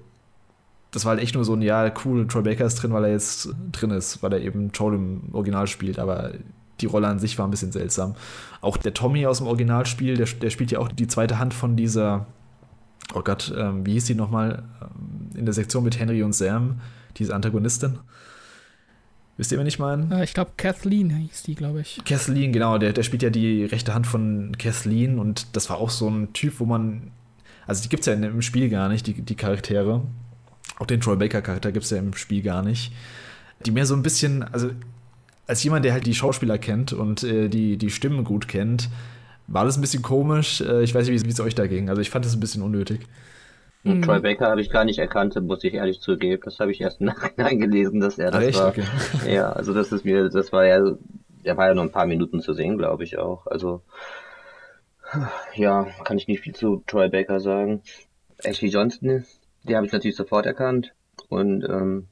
A: das war halt echt nur so ein, ja, cool, Troy Baker ist drin, weil er jetzt drin ist, weil er eben Joel im Original spielt, aber die Rolle an sich war ein bisschen seltsam. Auch der Tommy aus dem Originalspiel, der, der spielt ja auch die zweite Hand von dieser, oh Gott, ähm, wie hieß die nochmal, ähm, in der Sektion mit Henry und Sam, diese Antagonistin. Wisst ihr, wen ich meine?
B: Äh, ich glaube, Kathleen hieß die, glaube ich.
A: Kathleen, genau, der, der spielt ja die rechte Hand von Kathleen und das war auch so ein Typ, wo man, also die gibt es ja im Spiel gar nicht, die, die Charaktere. Auch den Troy Baker-Charakter gibt es ja im Spiel gar nicht. Die mehr so ein bisschen, also als jemand, der halt die Schauspieler kennt und äh, die, die Stimmen gut kennt, war das ein bisschen komisch. Äh, ich weiß nicht, wie es euch da ging. Also ich fand das ein bisschen unnötig.
C: Mhm. Troy Baker habe ich gar nicht erkannt, muss ich ehrlich zugeben. Das habe ich erst im Nachhinein gelesen, dass er das Echt? war. Okay. Ja, also das ist mir, das war ja, der war ja nur ein paar Minuten zu sehen, glaube ich auch. Also ja, kann ich nicht viel zu Troy Baker sagen. Ashley Johnson, die habe ich natürlich sofort erkannt. Und ähm,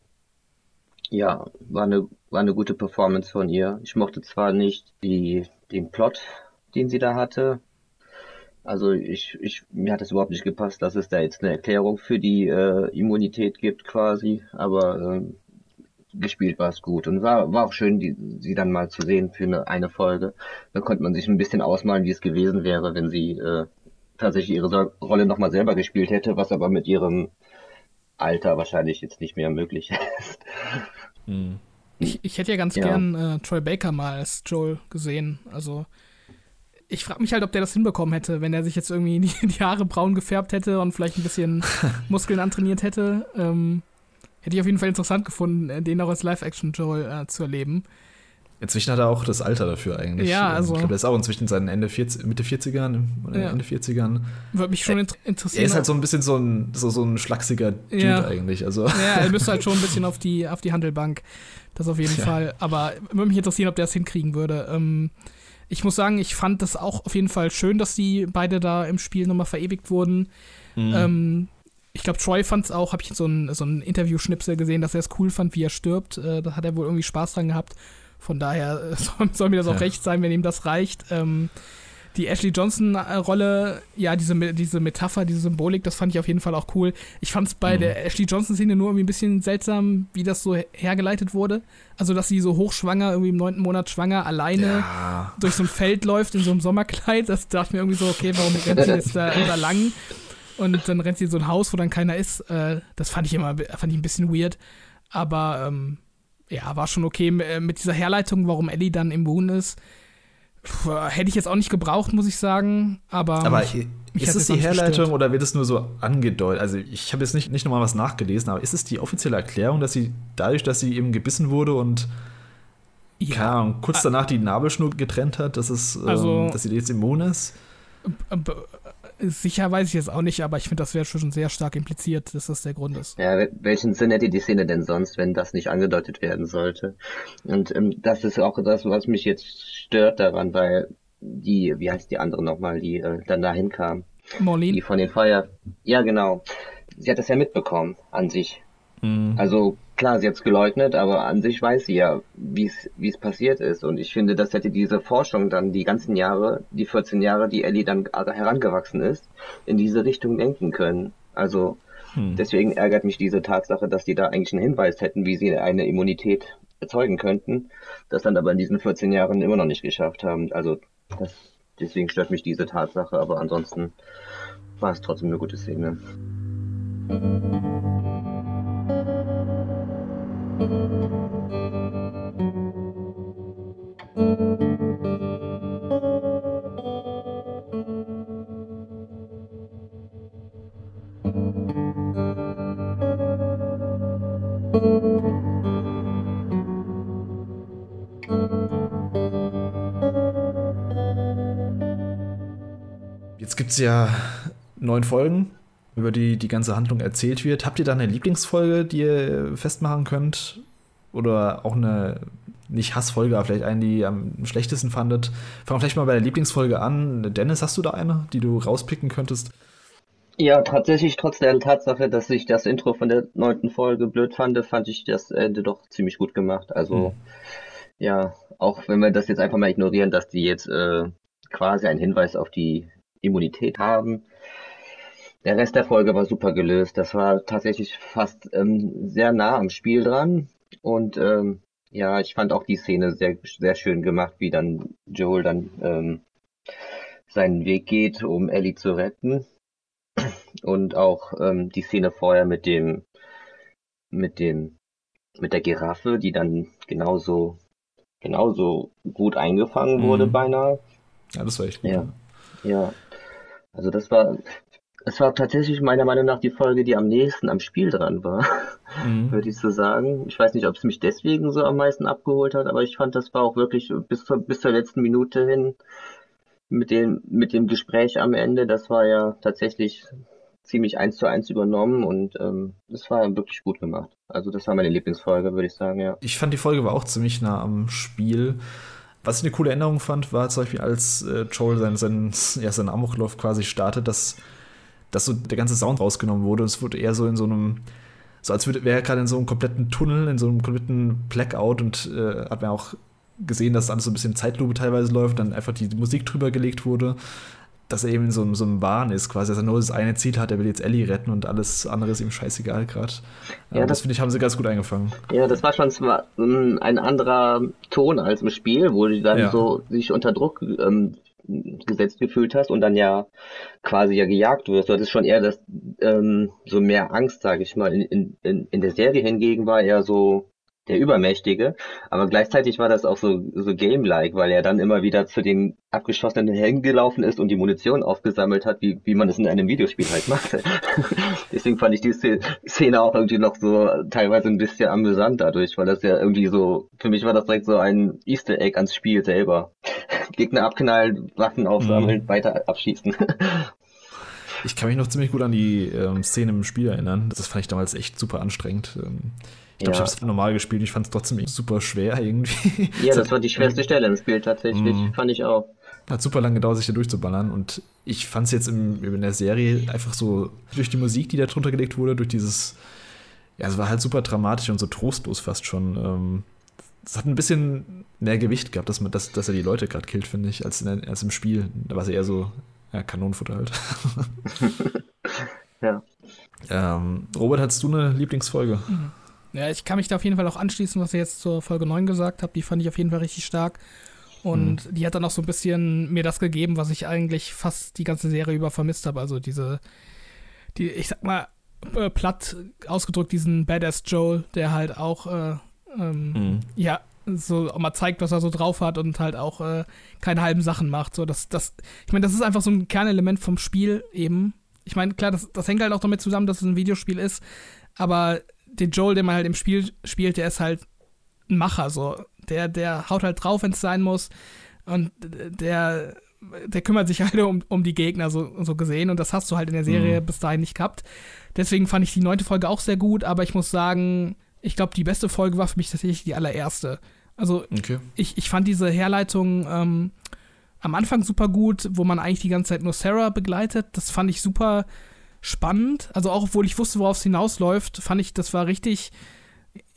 C: ja, war eine, war eine gute Performance von ihr. Ich mochte zwar nicht die, den Plot, den sie da hatte. Also ich, ich, mir hat es überhaupt nicht gepasst, dass es da jetzt eine Erklärung für die äh, Immunität gibt quasi. Aber äh, gespielt war es gut und war, war auch schön, die, sie dann mal zu sehen für eine, eine Folge. Da konnte man sich ein bisschen ausmalen, wie es gewesen wäre, wenn sie äh, tatsächlich ihre Rolle nochmal selber gespielt hätte, was aber mit ihrem Alter wahrscheinlich jetzt nicht mehr möglich ist.
B: Hm. Ich, ich hätte ja ganz ja. gern äh, Troy Baker mal als Joel gesehen. Also ich frage mich halt, ob der das hinbekommen hätte, wenn er sich jetzt irgendwie die, die Haare braun gefärbt hätte und vielleicht ein bisschen Muskeln antrainiert hätte. Ähm, hätte ich auf jeden Fall interessant gefunden, äh, den auch als Live-Action-Joel äh, zu erleben.
A: Inzwischen hat er auch das Alter dafür eigentlich.
B: Ja, ähm, also.
A: Ich glaube, er ist auch inzwischen seinen Ende 40, Mitte 40ern oder ja. Ende 40ern.
B: Würde mich schon interessieren.
A: Er ist halt so ein bisschen so ein, so, so ein schlachsiger Dude ja. eigentlich. Also.
B: Ja, er müsste halt schon ein bisschen auf die, auf die Handelbank. Das auf jeden ja. Fall. Aber würde mich interessieren, ob der es hinkriegen würde. Ähm, ich muss sagen, ich fand das auch auf jeden Fall schön, dass die beide da im Spiel nochmal verewigt wurden. Mhm. Ähm, ich glaube, Troy fand es auch, habe ich so ein, so ein Interview-Schnipsel gesehen, dass er es cool fand, wie er stirbt. Äh, da hat er wohl irgendwie Spaß dran gehabt. Von daher äh, soll, soll, mir das auch ja. recht sein, wenn ihm das reicht. Ähm, die Ashley Johnson-Rolle, ja, diese, diese Metapher, diese Symbolik, das fand ich auf jeden Fall auch cool. Ich fand es bei mhm. der Ashley Johnson-Szene nur irgendwie ein bisschen seltsam, wie das so hergeleitet wurde. Also, dass sie so hochschwanger, irgendwie im neunten Monat schwanger, alleine ja. durch so ein Feld läuft in so einem Sommerkleid. Das dachte mir irgendwie so, okay, warum rennt sie jetzt da, da lang? Und dann rennt sie in so ein Haus, wo dann keiner ist. Äh, das fand ich immer fand ich ein bisschen weird. Aber ähm, ja, war schon okay äh, mit dieser Herleitung, warum Ellie dann immun ist. Puh, hätte ich jetzt auch nicht gebraucht, muss ich sagen. Aber,
A: aber mich, mich ist es die Herleitung gestört. oder wird es nur so angedeutet? Also ich habe jetzt nicht, nicht nochmal was nachgelesen, aber ist es die offizielle Erklärung, dass sie dadurch, dass sie eben gebissen wurde und ja. keine Ahnung, kurz danach die Nabelschnur getrennt hat, dass es, also, ähm, dass sie jetzt immun ist?
B: Sicher weiß ich jetzt auch nicht, aber ich finde, das wäre schon sehr stark impliziert, dass das der Grund ist.
C: Ja, welchen Sinn hätte die Szene denn sonst, wenn das nicht angedeutet werden sollte? Und ähm, das ist auch das, was mich jetzt stört daran, weil die, wie heißt die andere nochmal, die äh, dann dahin kam?
B: Marlene?
C: Die von den Feuer. Ja, genau. Sie hat das ja mitbekommen, an sich. Mhm. Also klar, sie hat es geleugnet, aber an sich weiß sie ja, wie es passiert ist. Und ich finde, das hätte diese Forschung dann die ganzen Jahre, die 14 Jahre, die Ellie dann herangewachsen ist, in diese Richtung denken können. Also hm. deswegen ärgert mich diese Tatsache, dass die da eigentlich einen Hinweis hätten, wie sie eine Immunität erzeugen könnten, das dann aber in diesen 14 Jahren immer noch nicht geschafft haben. Also das, deswegen stört mich diese Tatsache, aber ansonsten war es trotzdem eine gute Szene.
A: Jetzt gibt es ja neun Folgen über die die ganze Handlung erzählt wird. Habt ihr da eine Lieblingsfolge, die ihr festmachen könnt? Oder auch eine, nicht Hassfolge, aber vielleicht eine, die ihr am schlechtesten fandet? Fangen wir vielleicht mal bei der Lieblingsfolge an. Dennis, hast du da eine, die du rauspicken könntest?
C: Ja, tatsächlich, trotz der Tatsache, dass ich das Intro von der neunten Folge blöd fand, fand ich das Ende doch ziemlich gut gemacht. Also, hm. ja, auch wenn wir das jetzt einfach mal ignorieren, dass die jetzt äh, quasi einen Hinweis auf die Immunität haben, der Rest der Folge war super gelöst. Das war tatsächlich fast ähm, sehr nah am Spiel dran. Und ähm, ja, ich fand auch die Szene sehr, sehr schön gemacht, wie dann Joel dann ähm, seinen Weg geht, um Ellie zu retten. Und auch ähm, die Szene vorher mit dem, mit dem, mit der Giraffe, die dann genauso, genauso gut eingefangen mhm. wurde beinahe.
A: Ja, das war echt gut.
C: Ja, ja. Also das war, es war tatsächlich meiner Meinung nach die Folge, die am nächsten am Spiel dran war, mhm. würde ich so sagen. Ich weiß nicht, ob es mich deswegen so am meisten abgeholt hat, aber ich fand, das war auch wirklich bis zur, bis zur letzten Minute hin mit dem, mit dem Gespräch am Ende, das war ja tatsächlich ziemlich eins zu eins übernommen und ähm, das war wirklich gut gemacht. Also das war meine Lieblingsfolge, würde ich sagen, ja.
A: Ich fand die Folge war auch ziemlich nah am Spiel. Was ich eine coole Erinnerung fand, war zum Beispiel, als äh, Joel seinen, seinen, ja, seinen Amoklauf quasi startet, dass dass so der ganze Sound rausgenommen wurde. Es wurde eher so in so einem, so als wäre er gerade in so einem kompletten Tunnel, in so einem kompletten Blackout und äh, hat man auch gesehen, dass alles so ein bisschen Zeitlupe teilweise läuft, dann einfach die Musik drüber gelegt wurde. dass er eben in so, so einem Wahn ist, quasi, dass er nur das eine Ziel hat, er will jetzt Ellie retten und alles andere ist ihm scheißegal gerade. Ja, das, das finde ich, haben sie ganz gut eingefangen.
C: Ja, das war schon zwar ein anderer Ton als im Spiel, wo du dann ja. so sich unter Druck ähm, gesetzt gefühlt hast und dann ja quasi ja gejagt wirst. Du hattest schon eher das ähm, so mehr Angst, sage ich mal. In, in, in der Serie hingegen war er so der Übermächtige, aber gleichzeitig war das auch so, so game-like, weil er dann immer wieder zu den abgeschossenen Helden gelaufen ist und die Munition aufgesammelt hat, wie, wie man es in einem Videospiel halt macht. Deswegen fand ich die Szene auch irgendwie noch so teilweise ein bisschen amüsant dadurch, weil das ja irgendwie so, für mich war das direkt so ein Easter Egg ans Spiel selber. Gegner abknallen, Waffen aufsammeln, mhm. weiter abschießen.
A: Ich kann mich noch ziemlich gut an die ähm, Szene im Spiel erinnern. Das fand ich damals echt super anstrengend. Ähm, ich glaube, ja. ich habe es normal gespielt. Ich fand es trotzdem super schwer irgendwie.
C: Ja, das war die schwerste Stelle im Spiel tatsächlich. Mm. Fand ich auch.
A: Hat super lange gedauert, sich da durchzuballern. Und ich fand es jetzt im, in der Serie einfach so durch die Musik, die da drunter gelegt wurde, durch dieses. Ja, es war halt super dramatisch und so trostlos fast schon. Ähm, es hat ein bisschen mehr Gewicht gehabt, dass, man, dass, dass er die Leute gerade killt, finde ich, als, in, als im Spiel. Da war es eher so ja, Kanonenfutter halt. ja. Ähm, Robert, hattest du eine Lieblingsfolge?
B: Mhm. Ja, ich kann mich da auf jeden Fall auch anschließen, was ihr jetzt zur Folge 9 gesagt habt. Die fand ich auf jeden Fall richtig stark. Und mhm. die hat dann auch so ein bisschen mir das gegeben, was ich eigentlich fast die ganze Serie über vermisst habe. Also diese, die, ich sag mal, äh, platt ausgedrückt, diesen Badass Joel, der halt auch, äh, ähm, mhm. ja, so auch mal zeigt, was er so drauf hat und halt auch äh, keine halben Sachen macht. So, das, das, ich meine, das ist einfach so ein Kernelement vom Spiel eben. Ich meine, klar, das, das hängt halt auch damit zusammen, dass es ein Videospiel ist, aber den Joel, den man halt im Spiel spielt, der ist halt ein Macher, so. Der, der haut halt drauf, wenn es sein muss. Und der, der kümmert sich halt um, um die Gegner, so, so gesehen. Und das hast du halt in der Serie mhm. bis dahin nicht gehabt. Deswegen fand ich die neunte Folge auch sehr gut, aber ich muss sagen, ich glaube, die beste Folge war für mich tatsächlich die allererste. Also, okay. ich, ich fand diese Herleitung ähm, am Anfang super gut, wo man eigentlich die ganze Zeit nur Sarah begleitet. Das fand ich super spannend. Also auch obwohl ich wusste, worauf es hinausläuft, fand ich, das war richtig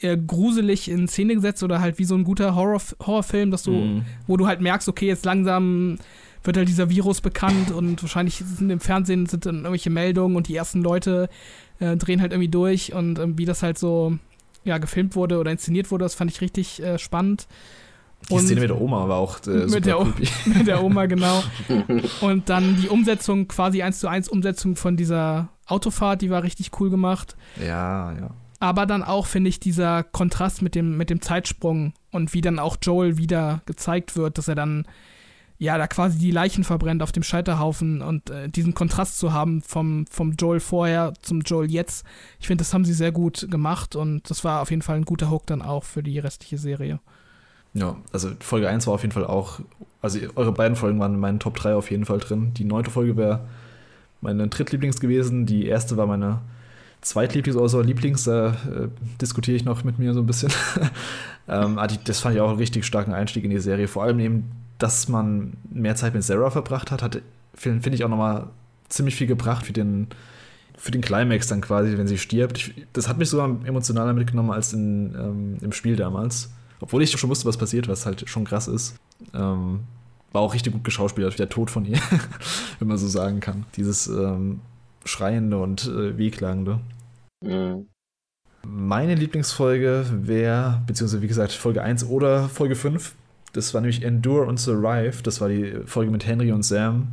B: äh, gruselig in Szene gesetzt oder halt wie so ein guter Horror Horrorfilm, dass du, mm. wo du halt merkst, okay, jetzt langsam wird halt dieser Virus bekannt und wahrscheinlich sind im Fernsehen sind dann irgendwelche Meldungen und die ersten Leute äh, drehen halt irgendwie durch und äh, wie das halt so ja, gefilmt wurde oder inszeniert wurde, das fand ich richtig äh, spannend.
A: Die und Szene mit der Oma war auch
B: äh, mit, der mit der Oma, genau. und dann die Umsetzung, quasi eins zu eins Umsetzung von dieser Autofahrt, die war richtig cool gemacht.
A: Ja, ja.
B: Aber dann auch, finde ich, dieser Kontrast mit dem, mit dem Zeitsprung und wie dann auch Joel wieder gezeigt wird, dass er dann, ja, da quasi die Leichen verbrennt auf dem Scheiterhaufen und äh, diesen Kontrast zu haben vom, vom Joel vorher zum Joel jetzt. Ich finde, das haben sie sehr gut gemacht und das war auf jeden Fall ein guter Hook dann auch für die restliche Serie.
A: Ja, also Folge 1 war auf jeden Fall auch, also eure beiden Folgen waren in meinen Top 3 auf jeden Fall drin. Die neunte Folge wäre meine Drittlieblings gewesen, die erste war meine Zweitlieblings, also Lieblings, da äh, diskutiere ich noch mit mir so ein bisschen. ähm, ah, das fand ich auch einen richtig starken Einstieg in die Serie. Vor allem eben, dass man mehr Zeit mit Sarah verbracht hat, hat finde find ich auch nochmal ziemlich viel gebracht für den, für den Climax dann quasi, wenn sie stirbt. Ich, das hat mich sogar emotionaler mitgenommen als in, ähm, im Spiel damals. Obwohl ich schon wusste, was passiert, was halt schon krass ist. Ähm, war auch richtig gut geschauspielert, wie der Tod von ihr, wenn man so sagen kann. Dieses ähm, Schreiende und äh, Wehklagende. Mhm. Meine Lieblingsfolge wäre, beziehungsweise wie gesagt, Folge 1 oder Folge 5. Das war nämlich Endure und Survive. Das war die Folge mit Henry und Sam.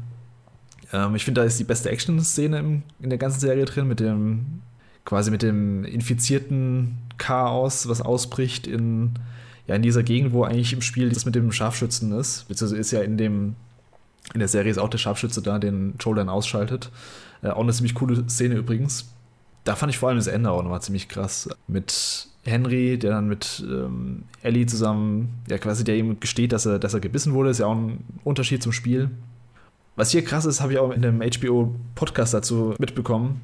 A: Ähm, ich finde, da ist die beste Action-Szene in der ganzen Serie drin, mit dem, quasi mit dem infizierten Chaos, was ausbricht in ja in dieser Gegend, wo eigentlich im Spiel das mit dem Scharfschützen ist, beziehungsweise ist ja in dem, in der Serie ist auch der Scharfschütze da, den Joel dann ausschaltet. Äh, auch eine ziemlich coole Szene übrigens. Da fand ich vor allem das Ende auch nochmal ziemlich krass. Mit Henry, der dann mit ähm, Ellie zusammen, ja quasi der ihm gesteht, dass er, dass er gebissen wurde, ist ja auch ein Unterschied zum Spiel. Was hier krass ist, habe ich auch in einem HBO-Podcast dazu mitbekommen.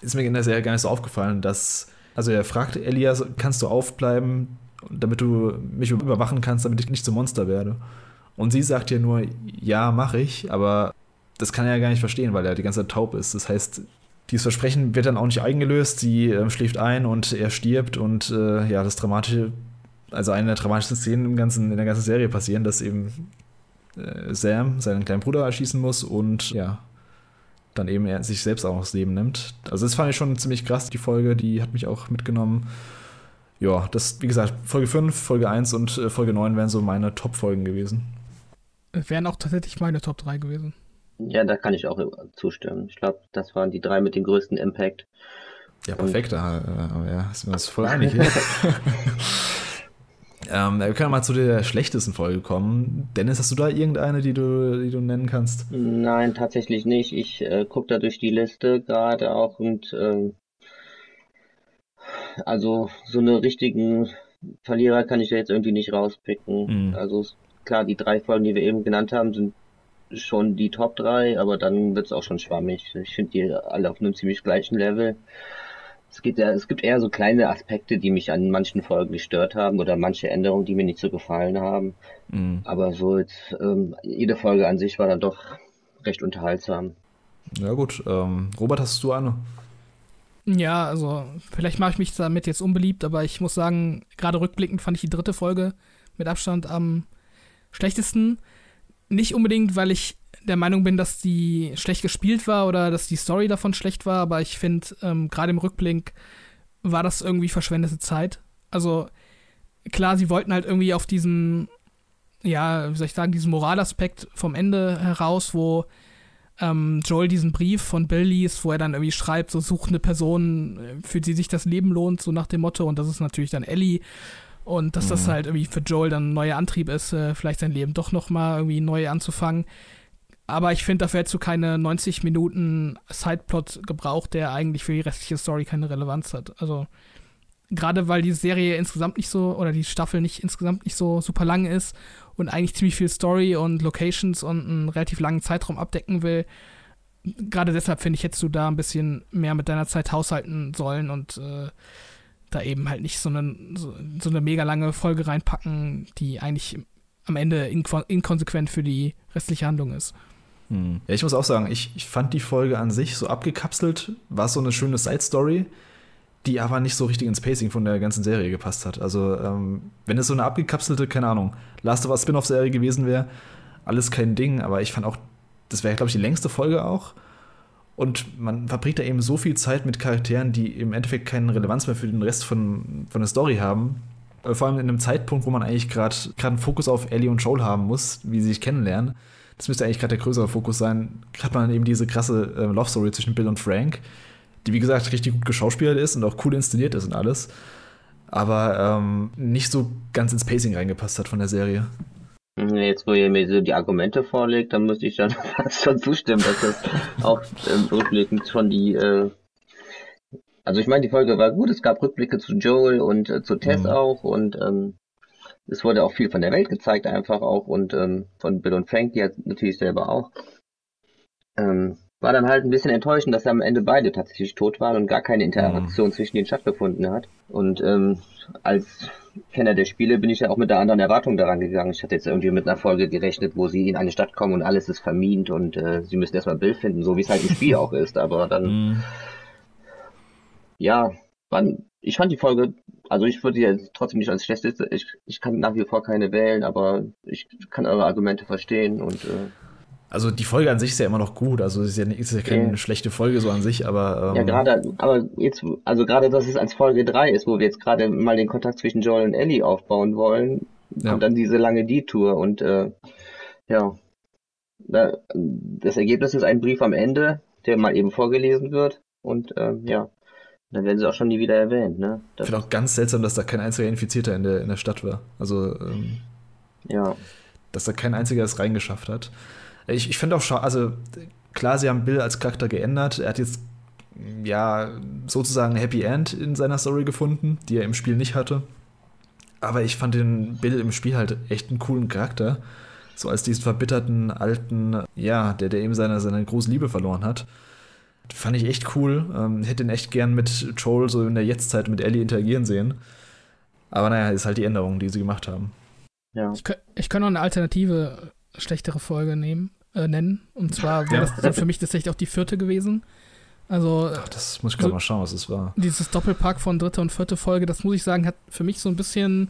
A: Ist mir in der Serie gar nicht so aufgefallen, dass, also er fragt Elias, kannst du aufbleiben, damit du mich überwachen kannst, damit ich nicht zum Monster werde. Und sie sagt ja nur, ja, mache ich, aber das kann er ja gar nicht verstehen, weil er die ganze Zeit taub ist. Das heißt, dieses Versprechen wird dann auch nicht eingelöst, sie äh, schläft ein und er stirbt und äh, ja, das Dramatische, also eine der dramatischen Szenen im ganzen, in der ganzen Serie passieren, dass eben äh, Sam seinen kleinen Bruder erschießen muss und ja, dann eben er sich selbst auch das Leben nimmt. Also das fand ich schon ziemlich krass, die Folge, die hat mich auch mitgenommen. Ja, das, wie gesagt, Folge 5, Folge 1 und äh, Folge 9 wären so meine Top-Folgen gewesen.
B: Wären auch tatsächlich meine Top 3 gewesen.
C: Ja, da kann ich auch zustimmen. Ich glaube, das waren die drei mit dem größten Impact.
A: Ja, perfekt. Da, äh, ja, sind wir uns voll einig. ähm, wir können mal zu der schlechtesten Folge kommen. Dennis, hast du da irgendeine, die du, die du nennen kannst?
C: Nein, tatsächlich nicht. Ich äh, gucke da durch die Liste gerade auch und äh, also so eine richtigen Verlierer kann ich da jetzt irgendwie nicht rauspicken. Mhm. Also klar, die drei Folgen, die wir eben genannt haben, sind schon die Top 3, aber dann wird es auch schon schwammig. Ich finde die alle auf einem ziemlich gleichen Level. Es gibt, ja, es gibt eher so kleine Aspekte, die mich an manchen Folgen gestört haben oder manche Änderungen, die mir nicht so gefallen haben. Mhm. Aber so jetzt, ähm, jede Folge an sich war dann doch recht unterhaltsam.
A: Ja gut, ähm, Robert, hast du eine?
B: Ja, also vielleicht mache ich mich damit jetzt unbeliebt, aber ich muss sagen, gerade rückblickend fand ich die dritte Folge mit Abstand am schlechtesten. Nicht unbedingt, weil ich der Meinung bin, dass die schlecht gespielt war oder dass die Story davon schlecht war, aber ich finde, ähm, gerade im Rückblick war das irgendwie verschwendete Zeit. Also klar, sie wollten halt irgendwie auf diesen, ja, wie soll ich sagen, diesen Moralaspekt vom Ende heraus, wo ähm, Joel diesen Brief von Bill liest, wo er dann irgendwie schreibt, so sucht eine Person, äh, für die sich das Leben lohnt, so nach dem Motto, und das ist natürlich dann Ellie. Und dass mhm. das halt irgendwie für Joel dann ein neuer Antrieb ist, äh, vielleicht sein Leben doch nochmal irgendwie neu anzufangen. Aber ich finde, dafür hättest du keine 90 Minuten Sideplot gebraucht, der eigentlich für die restliche Story keine Relevanz hat. Also, gerade weil die Serie insgesamt nicht so, oder die Staffel nicht insgesamt nicht so super lang ist und eigentlich ziemlich viel Story und Locations und einen relativ langen Zeitraum abdecken will. Gerade deshalb finde ich, hättest du da ein bisschen mehr mit deiner Zeit haushalten sollen und äh, da eben halt nicht so eine, so, so eine mega lange Folge reinpacken, die eigentlich am Ende inkonsequent für die restliche Handlung ist.
A: Hm. Ja, ich muss auch sagen, ich, ich fand die Folge an sich so abgekapselt, war so eine schöne Side-Story, die aber nicht so richtig ins Pacing von der ganzen Serie gepasst hat. Also, ähm, wenn es so eine abgekapselte, keine Ahnung, Last of Us Spin-off-Serie gewesen wäre, alles kein Ding, aber ich fand auch, das wäre, glaube ich, die längste Folge auch. Und man verbringt da eben so viel Zeit mit Charakteren, die im Endeffekt keine Relevanz mehr für den Rest von, von der Story haben. Äh, vor allem in einem Zeitpunkt, wo man eigentlich gerade einen Fokus auf Ellie und Joel haben muss, wie sie sich kennenlernen das müsste eigentlich gerade der größere Fokus sein, hat man eben diese krasse äh, Love Story zwischen Bill und Frank, die wie gesagt richtig gut geschauspielert ist und auch cool inszeniert ist und alles, aber ähm, nicht so ganz ins Pacing reingepasst hat von der Serie.
C: Jetzt, wo ihr mir so die Argumente vorlegt, dann müsste ich dann fast schon zustimmen, dass das auch ähm, rückblickend schon die äh, also ich meine, die Folge war gut, es gab Rückblicke zu Joel und äh, zu Tess mhm. auch und ähm, es wurde auch viel von der Welt gezeigt einfach auch und ähm, von Bill und Frank, die hat natürlich selber auch. Ähm, war dann halt ein bisschen enttäuschend, dass am Ende beide tatsächlich tot waren und gar keine Interaktion mhm. zwischen den stattgefunden hat. Und ähm, als Kenner der Spiele bin ich ja auch mit der anderen Erwartung daran gegangen. Ich hatte jetzt irgendwie mit einer Folge gerechnet, wo sie in eine Stadt kommen und alles ist vermint und äh, sie müssen erstmal Bill finden, so wie es halt im Spiel auch ist. Aber dann, mhm. ja, wann, ich fand die Folge, also ich würde sie jetzt trotzdem nicht als schlechteste, ich, ich kann nach wie vor keine wählen, aber ich kann eure Argumente verstehen und äh,
A: also die Folge an sich ist ja immer noch gut, also es ist ja, ist ja keine okay. schlechte Folge so an sich, aber.
C: Ähm ja, gerade, aber jetzt, also gerade, dass es als Folge 3 ist, wo wir jetzt gerade mal den Kontakt zwischen Joel und Ellie aufbauen wollen, ja. kommt dann diese lange Detour und äh, ja. Da, das Ergebnis ist ein Brief am Ende, der mal eben vorgelesen wird und äh, ja. Dann werden sie auch schon nie wieder erwähnt, ne?
A: ich finde auch ganz seltsam, dass da kein einziger Infizierter in der, in der Stadt war. Also, ähm,
C: ja.
A: Dass da kein einziger es reingeschafft hat. Ich, ich finde auch schon, also klar, sie haben Bill als Charakter geändert. Er hat jetzt ja sozusagen ein Happy End in seiner Story gefunden, die er im Spiel nicht hatte. Aber ich fand den Bill im Spiel halt echt einen coolen Charakter. So als diesen verbitterten alten, ja, der, der eben seine, seine große Liebe verloren hat. Fand ich echt cool. Ähm, hätte ihn echt gern mit Joel so in der Jetztzeit mit Ellie interagieren sehen. Aber naja, ist halt die Änderung, die sie gemacht haben.
B: Ja. Ich, ich kann noch eine alternative, schlechtere Folge nehmen, äh, nennen. Und zwar wäre das so für mich tatsächlich auch die vierte gewesen. Also.
A: Ach, das muss ich gerade so, mal schauen, was es war.
B: Dieses Doppelpack von dritte und vierte Folge, das muss ich sagen, hat für mich so ein bisschen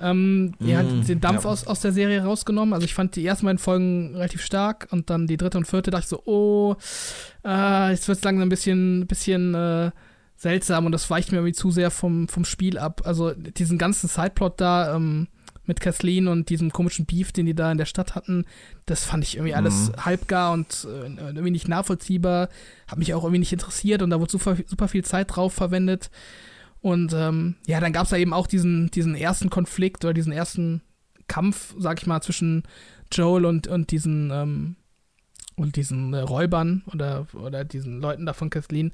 B: ähm, mm, ja, den Dampf ja. aus, aus der Serie rausgenommen. Also ich fand die ersten beiden Folgen relativ stark und dann die dritte und vierte dachte ich so, oh, äh, jetzt wird es langsam ein bisschen, bisschen äh, seltsam und das weicht mir irgendwie zu sehr vom, vom Spiel ab. Also diesen ganzen Sideplot da ähm, mit Kathleen und diesem komischen Beef, den die da in der Stadt hatten, das fand ich irgendwie alles mhm. halbgar und äh, irgendwie nicht nachvollziehbar. Hat mich auch irgendwie nicht interessiert und da wurde super, super viel Zeit drauf verwendet. Und ähm, ja, dann gab es da eben auch diesen, diesen ersten Konflikt oder diesen ersten Kampf, sag ich mal, zwischen Joel und, und diesen ähm, und diesen äh, Räubern oder, oder diesen Leuten da von Kathleen.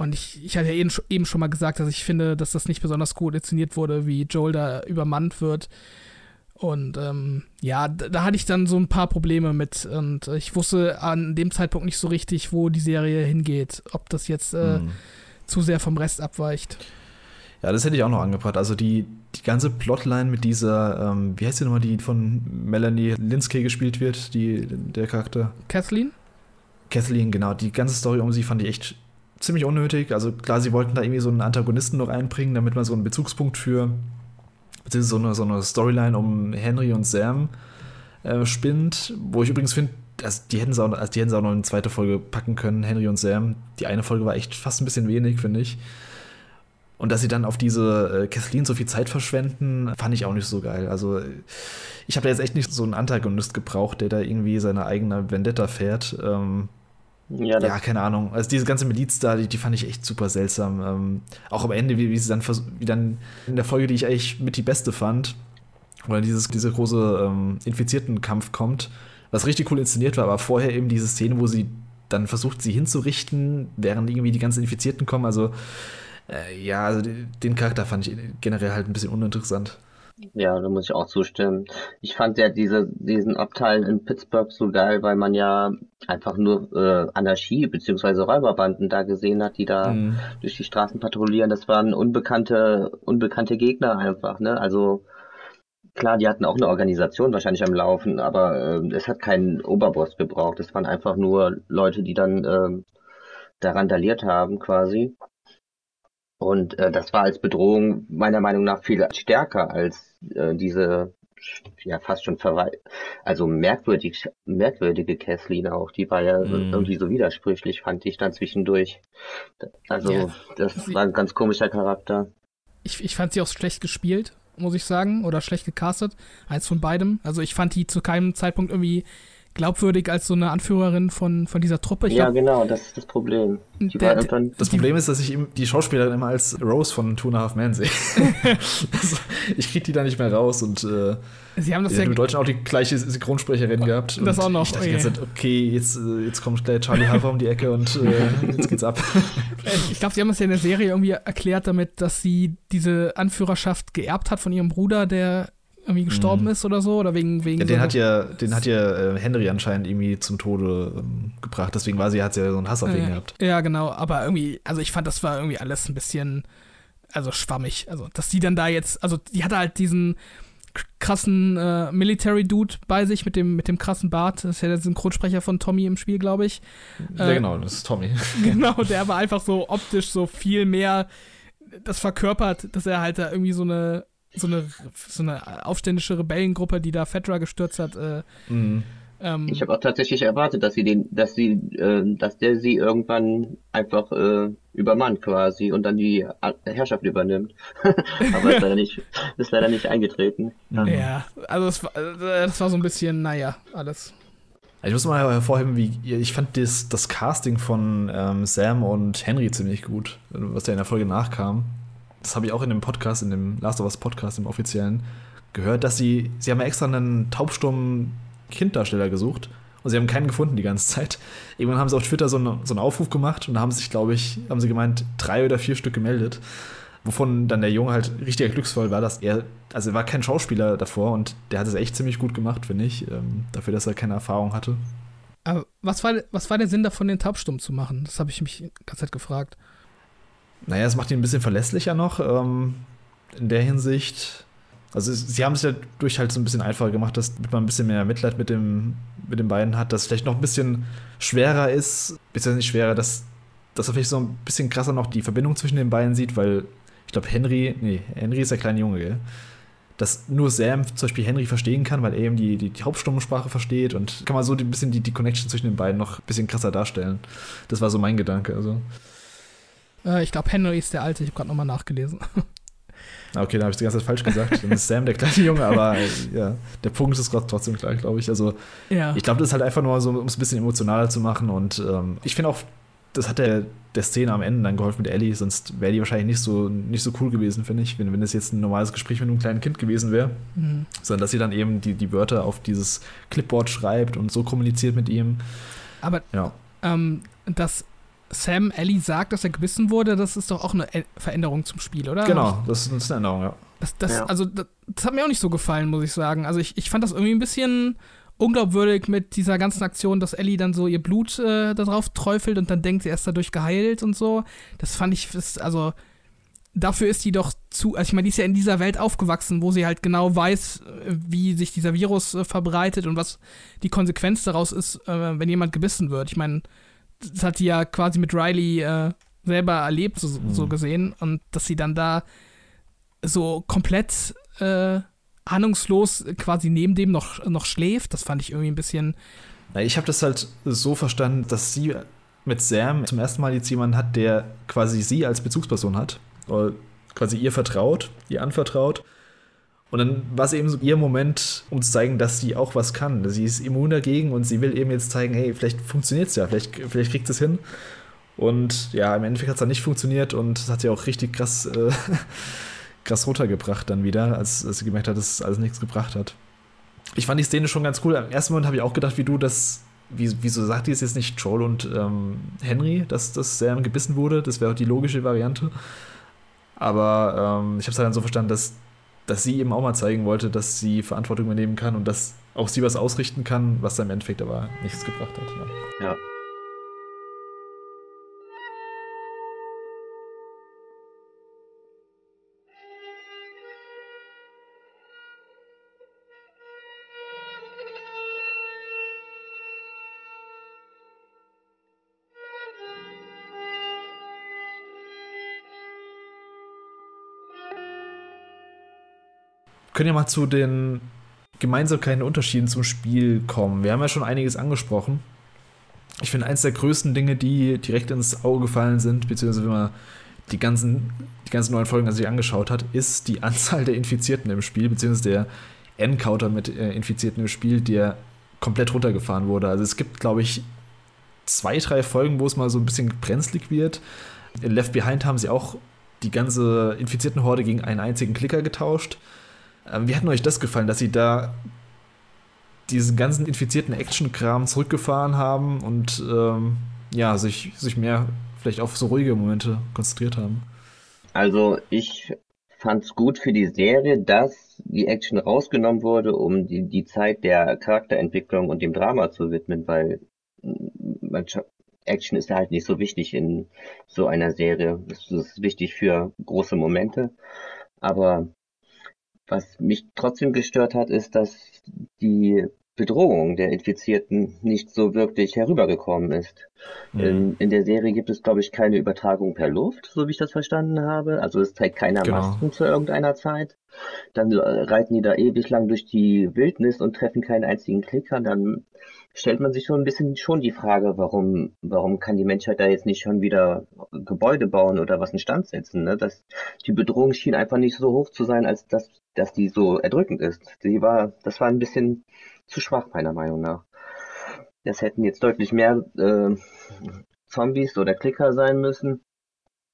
B: Und ich, ich hatte ja eben, eben schon mal gesagt, dass ich finde, dass das nicht besonders gut inszeniert wurde, wie Joel da übermannt wird. Und ähm, ja, da, da, hatte ich dann so ein paar Probleme mit. Und ich wusste an dem Zeitpunkt nicht so richtig, wo die Serie hingeht. Ob das jetzt äh, hm. zu sehr vom Rest abweicht.
A: Ja, das hätte ich auch noch angebracht. Also die, die ganze Plotline mit dieser, ähm, wie heißt sie nochmal, die von Melanie Linsky gespielt wird, die, der Charakter?
B: Kathleen?
A: Kathleen, genau. Die ganze Story um sie fand ich echt ziemlich unnötig. Also klar, sie wollten da irgendwie so einen Antagonisten noch einbringen, damit man so einen Bezugspunkt für, beziehungsweise so eine, so eine Storyline um Henry und Sam äh, spinnt, wo ich übrigens finde, also die hätten es auch, also die auch noch in eine zweite Folge packen können, Henry und Sam. Die eine Folge war echt fast ein bisschen wenig, finde ich. Und dass sie dann auf diese äh, Kathleen so viel Zeit verschwenden, fand ich auch nicht so geil. Also ich habe da jetzt echt nicht so einen Antagonist gebraucht, der da irgendwie seine eigene Vendetta fährt. Ähm, ja, ja, keine Ahnung. Also diese ganze Miliz da, die, die fand ich echt super seltsam. Ähm, auch am Ende, wie, wie sie dann, wie dann in der Folge, die ich eigentlich mit die beste fand, wo dann dieses, dieser große ähm, Infizierten-Kampf kommt, was richtig cool inszeniert war, aber vorher eben diese Szene, wo sie dann versucht, sie hinzurichten, während irgendwie die ganzen Infizierten kommen. Also, äh, ja, also den Charakter fand ich generell halt ein bisschen uninteressant.
C: Ja, da muss ich auch zustimmen. Ich fand ja diese, diesen Abteil in Pittsburgh so geil, weil man ja einfach nur äh, Anarchie beziehungsweise Räuberbanden da gesehen hat, die da mhm. durch die Straßen patrouillieren. Das waren unbekannte, unbekannte Gegner einfach, ne? Also klar, die hatten auch eine Organisation wahrscheinlich am Laufen, aber äh, es hat keinen Oberboss gebraucht. Es waren einfach nur Leute, die dann äh, da randaliert haben quasi. Und äh, das war als Bedrohung meiner Meinung nach viel stärker als äh, diese ja fast schon verwei also merkwürdig merkwürdige Kathleen auch. Die war ja mm. irgendwie so widersprüchlich fand ich dann zwischendurch. Also ja, das war ein ganz komischer Charakter.
B: Ich, ich fand sie auch schlecht gespielt muss ich sagen oder schlecht gecastet eins von beidem. Also ich fand die zu keinem Zeitpunkt irgendwie glaubwürdig als so eine Anführerin von, von dieser Truppe.
C: Ich ja, glaub, genau, das ist das Problem.
A: Der, das Problem ist, dass ich die Schauspielerin immer als Rose von Two and a Half Men sehe. Also, ich kriege die da nicht mehr raus und äh,
B: Sie haben das ja
A: im Deutschen auch die gleiche Synchronsprecherin gehabt.
B: Das auch noch.
A: Ich dachte oh, okay, jetzt, äh, jetzt kommt gleich Charlie Harper um die Ecke und äh, jetzt geht's ab.
B: Ich glaube, sie haben das ja in der Serie irgendwie erklärt damit, dass sie diese Anführerschaft geerbt hat von ihrem Bruder, der irgendwie gestorben mhm. ist oder so oder wegen wegen
A: ja, den so hat ja den hat ja äh, Henry anscheinend irgendwie zum Tode ähm, gebracht. Deswegen war sie hat sie ja so einen Hass auf ihn
B: äh,
A: gehabt.
B: Ja genau. Aber irgendwie also ich fand das war irgendwie alles ein bisschen also schwammig. Also dass die dann da jetzt also die hatte halt diesen krassen äh, Military Dude bei sich mit dem mit dem krassen Bart. Das ist ja der Synchronsprecher von Tommy im Spiel glaube ich.
A: Ja äh, genau das ist Tommy.
B: genau der war einfach so optisch so viel mehr das verkörpert dass er halt da irgendwie so eine so eine, so eine aufständische Rebellengruppe, die da Fedra gestürzt hat. Äh, mhm.
C: ähm, ich habe auch tatsächlich erwartet, dass sie den, dass sie, äh, dass der sie irgendwann einfach äh, übermannt quasi und dann die Herrschaft übernimmt. Aber ist leider nicht, ist leider nicht eingetreten.
B: Ja, also das war, äh, das war so ein bisschen, naja, alles.
A: Ich muss mal hervorheben, wie ich fand das, das Casting von ähm, Sam und Henry ziemlich gut, was da in der Folge nachkam das habe ich auch in dem Podcast, in dem Last of Us Podcast, im offiziellen, gehört, dass sie, sie haben ja extra einen taubstummen Kinddarsteller gesucht und sie haben keinen gefunden die ganze Zeit. Irgendwann haben sie auf Twitter so, eine, so einen Aufruf gemacht und da haben sich, glaube ich, haben sie gemeint, drei oder vier Stück gemeldet. Wovon dann der Junge halt richtiger glücksvoll war, dass er, also er war kein Schauspieler davor und der hat es echt ziemlich gut gemacht, finde ich, ähm, dafür, dass er keine Erfahrung hatte.
B: Aber was war, was war der Sinn davon, den taubstumm zu machen? Das habe ich mich die ganze Zeit gefragt.
A: Naja, es macht ihn ein bisschen verlässlicher noch ähm, in der Hinsicht. Also sie haben es ja durch halt so ein bisschen einfacher gemacht, dass man ein bisschen mehr Mitleid mit dem mit den beiden hat, dass vielleicht noch ein bisschen schwerer ist, beziehungsweise nicht schwerer, dass, dass er vielleicht so ein bisschen krasser noch die Verbindung zwischen den beiden sieht, weil ich glaube Henry, nee, Henry ist der kleine Junge, gell? dass nur Sam zum Beispiel Henry verstehen kann, weil er eben die, die, die Hauptstummensprache versteht und kann man so ein bisschen die, die Connection zwischen den beiden noch ein bisschen krasser darstellen. Das war so mein Gedanke. Also.
B: Äh, ich glaube, Henry ist der Alte, ich habe gerade nochmal nachgelesen.
A: Ah, okay, dann habe ich die ganze Zeit falsch gesagt. Dann ist Sam der kleine Junge, aber ja, der Punkt ist gerade trotzdem gleich, glaube ich. Also, ja. ich glaube, das ist halt einfach nur so, um es ein bisschen emotionaler zu machen. Und ähm, ich finde auch, das hat der, der Szene am Ende dann geholfen mit Ellie, sonst wäre die wahrscheinlich nicht so, nicht so cool gewesen, finde ich, wenn, wenn es jetzt ein normales Gespräch mit einem kleinen Kind gewesen wäre. Mhm. Sondern dass sie dann eben die, die Wörter auf dieses Clipboard schreibt und so kommuniziert mit ihm.
B: Aber ja. ähm, das Sam Ellie sagt, dass er gebissen wurde, das ist doch auch eine Veränderung zum Spiel, oder?
A: Genau, das ist eine Änderung, ja.
B: Das, das, ja. Also, das, das, hat mir auch nicht so gefallen, muss ich sagen. Also, ich, ich fand das irgendwie ein bisschen unglaubwürdig mit dieser ganzen Aktion, dass Ellie dann so ihr Blut äh, da drauf träufelt und dann denkt, sie ist dadurch geheilt und so. Das fand ich, das, also, dafür ist die doch zu, also ich meine, die ist ja in dieser Welt aufgewachsen, wo sie halt genau weiß, wie sich dieser Virus äh, verbreitet und was die Konsequenz daraus ist, äh, wenn jemand gebissen wird. Ich meine, das hat sie ja quasi mit Riley äh, selber erlebt, so, mhm. so, gesehen. Und dass sie dann da so komplett äh, ahnungslos quasi neben dem noch, noch schläft, das fand ich irgendwie ein bisschen.
A: Ich habe das halt so verstanden, dass sie mit Sam zum ersten Mal jetzt jemanden hat, der quasi sie als Bezugsperson hat. Oder quasi ihr vertraut, ihr anvertraut. Und dann war es eben so ihr Moment, um zu zeigen, dass sie auch was kann. Sie ist immun dagegen und sie will eben jetzt zeigen, hey, vielleicht funktioniert es ja, vielleicht, vielleicht kriegt es hin. Und ja, im Endeffekt hat es dann nicht funktioniert und das hat sie auch richtig krass, äh, krass runtergebracht dann wieder, als, als sie gemerkt hat, dass es alles nichts gebracht hat. Ich fand die Szene schon ganz cool. Im ersten Moment habe ich auch gedacht, wie du, dass, wie, wieso sagt die es jetzt nicht Joel und ähm, Henry, dass das Sam gebissen wurde? Das wäre auch die logische Variante. Aber ähm, ich habe es halt dann so verstanden, dass dass sie eben auch mal zeigen wollte, dass sie Verantwortung übernehmen kann und dass auch sie was ausrichten kann, was dann im Endeffekt aber nichts gebracht hat.
C: ja. ja.
A: Können ja mal zu den Gemeinsamkeiten und Unterschieden zum Spiel kommen. Wir haben ja schon einiges angesprochen. Ich finde, eines der größten Dinge, die direkt ins Auge gefallen sind, beziehungsweise wenn man die ganzen, die ganzen neuen Folgen sich angeschaut hat, ist die Anzahl der Infizierten im Spiel, beziehungsweise der Encounter mit äh, Infizierten im Spiel, der komplett runtergefahren wurde. Also es gibt, glaube ich, zwei, drei Folgen, wo es mal so ein bisschen brenzlig wird. In Left Behind haben sie auch die ganze infizierten Horde gegen einen einzigen Klicker getauscht. Ähm, wie hat euch das gefallen, dass sie da diesen ganzen infizierten Action-Kram zurückgefahren haben und ähm, ja, sich, sich mehr vielleicht auf so ruhige Momente konzentriert haben?
C: Also ich fand es gut für die Serie, dass die Action rausgenommen wurde, um die, die Zeit der Charakterentwicklung und dem Drama zu widmen, weil man, Action ist halt nicht so wichtig in so einer Serie. Es ist wichtig für große Momente, aber was mich trotzdem gestört hat, ist, dass die Bedrohung der Infizierten nicht so wirklich herübergekommen ist. Mhm. In, in, der Serie gibt es, glaube ich, keine Übertragung per Luft, so wie ich das verstanden habe. Also es trägt keiner genau. Masken zu irgendeiner Zeit. Dann reiten die da ewig lang durch die Wildnis und treffen keinen einzigen Klicker. Dann stellt man sich schon ein bisschen schon die Frage, warum, warum kann die Menschheit da jetzt nicht schon wieder Gebäude bauen oder was in Stand setzen? Ne? Das, die Bedrohung schien einfach nicht so hoch zu sein, als dass, dass die so erdrückend ist. Die war, das war ein bisschen zu schwach, meiner Meinung nach. Das hätten jetzt deutlich mehr äh, Zombies oder Klicker sein müssen.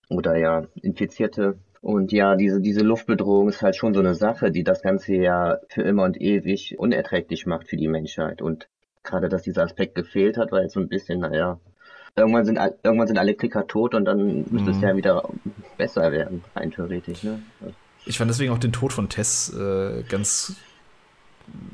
C: Oder ja, Infizierte. Und ja, diese, diese Luftbedrohung ist halt schon so eine Sache, die das Ganze ja für immer und ewig unerträglich macht für die Menschheit. Und gerade, dass dieser Aspekt gefehlt hat, war jetzt so ein bisschen, naja, irgendwann sind, irgendwann sind alle Klicker tot und dann müsste mhm. es ja wieder besser werden, rein theoretisch. Ne?
A: Ich fand deswegen auch den Tod von Tess äh, ganz.